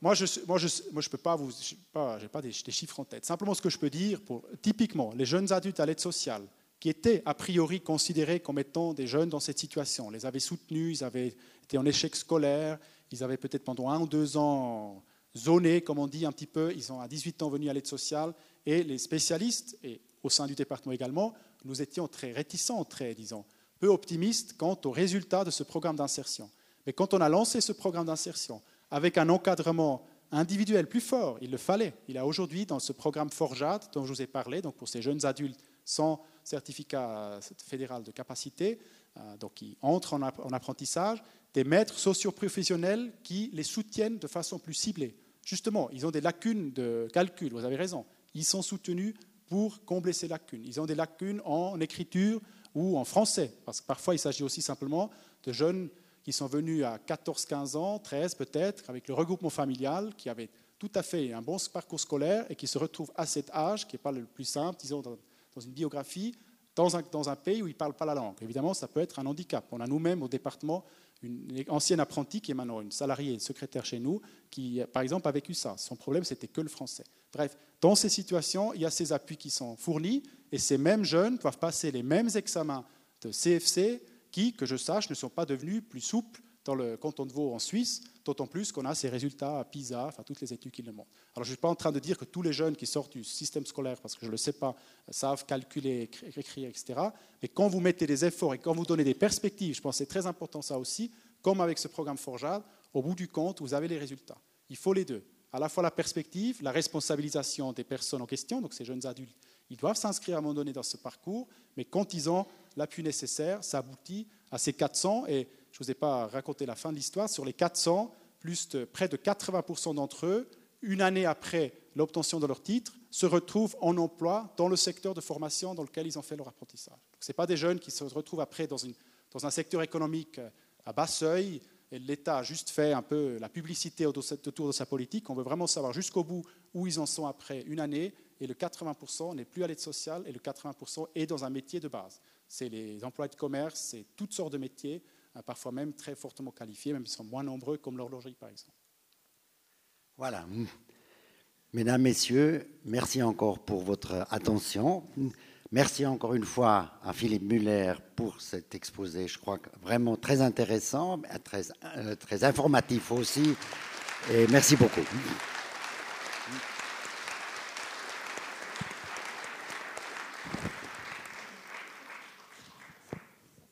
Moi, je ne moi, je, moi, je peux pas vous, je n'ai pas, pas des, des, chiffres en tête. Simplement, ce que je peux dire, pour, typiquement, les jeunes adultes à l'aide sociale, qui étaient a priori considérés comme étant des jeunes dans cette situation. On les avait soutenus, ils avaient été en échec scolaire, ils avaient peut-être pendant un ou deux ans zoné, comme on dit un petit peu, ils sont à 18 ans venus à l'aide sociale, et les spécialistes, et au sein du département également, nous étions très réticents, très, disons, peu optimistes quant aux résultats de ce programme d'insertion. Mais quand on a lancé ce programme d'insertion, avec un encadrement individuel plus fort. Il le fallait. Il a aujourd'hui, dans ce programme Forjat dont je vous ai parlé, donc pour ces jeunes adultes sans certificat fédéral de capacité, euh, donc qui entrent en apprentissage, des maîtres socioprofessionnels qui les soutiennent de façon plus ciblée. Justement, ils ont des lacunes de calcul, vous avez raison. Ils sont soutenus pour combler ces lacunes. Ils ont des lacunes en écriture ou en français, parce que parfois il s'agit aussi simplement de jeunes qui sont venus à 14, 15 ans, 13 peut-être, avec le regroupement familial, qui avaient tout à fait un bon parcours scolaire et qui se retrouvent à cet âge, qui n'est pas le plus simple, disons, dans, une biographie, dans un, dans un, pays où ils ne parlent pas la langue. Évidemment, ça peut être un handicap. On a nous-mêmes au département une ancienne apprentie qui est maintenant une salariée une secrétaire chez nous, qui, par exemple, a vécu ça. Son problème, c'était que le français. Bref, dans ces situations, il y a ces appuis qui sont fournis et ces mêmes jeunes doivent passer les mêmes examens de CFC qui, que je sache, ne sont pas devenus plus souples dans le canton de Vaud en Suisse, d'autant plus qu'on a ces résultats à PISA, enfin toutes les études qui le montrent. Alors je ne suis pas en train de dire que tous les jeunes qui sortent du système scolaire, parce que je ne le sais pas, savent calculer, écrire, etc. Mais quand vous mettez des efforts et quand vous donnez des perspectives, je pense que c'est très important ça aussi, comme avec ce programme Forjade, au bout du compte, vous avez les résultats. Il faut les deux. À la fois la perspective, la responsabilisation des personnes en question, donc ces jeunes adultes, ils doivent s'inscrire à un moment donné dans ce parcours, mais quand ils ont l'appui nécessaire, ça aboutit à ces 400. Et je ne vous ai pas raconté la fin de l'histoire. Sur les 400, plus près de 80% d'entre eux, une année après l'obtention de leur titre, se retrouvent en emploi dans le secteur de formation dans lequel ils ont fait leur apprentissage. Ce n'est pas des jeunes qui se retrouvent après dans, un secteur économique euh, à bas seuil, et l'État a juste fait un peu la publicité autour de sa politique. On veut vraiment savoir jusqu'au bout où ils en sont après une année, et le 80% n'est plus à l'aide sociale, et le 80% est dans un métier de base c'est les emplois de commerce, c'est toutes sortes de métiers, parfois même très fortement qualifiés, même s'ils sont moins nombreux, comme l'horlogerie par exemple. Voilà. Mesdames, Messieurs, merci encore pour votre attention. Merci encore une fois à Philippe Muller pour cet exposé, je crois vraiment très intéressant, très, euh, très informatif aussi. Et merci beaucoup.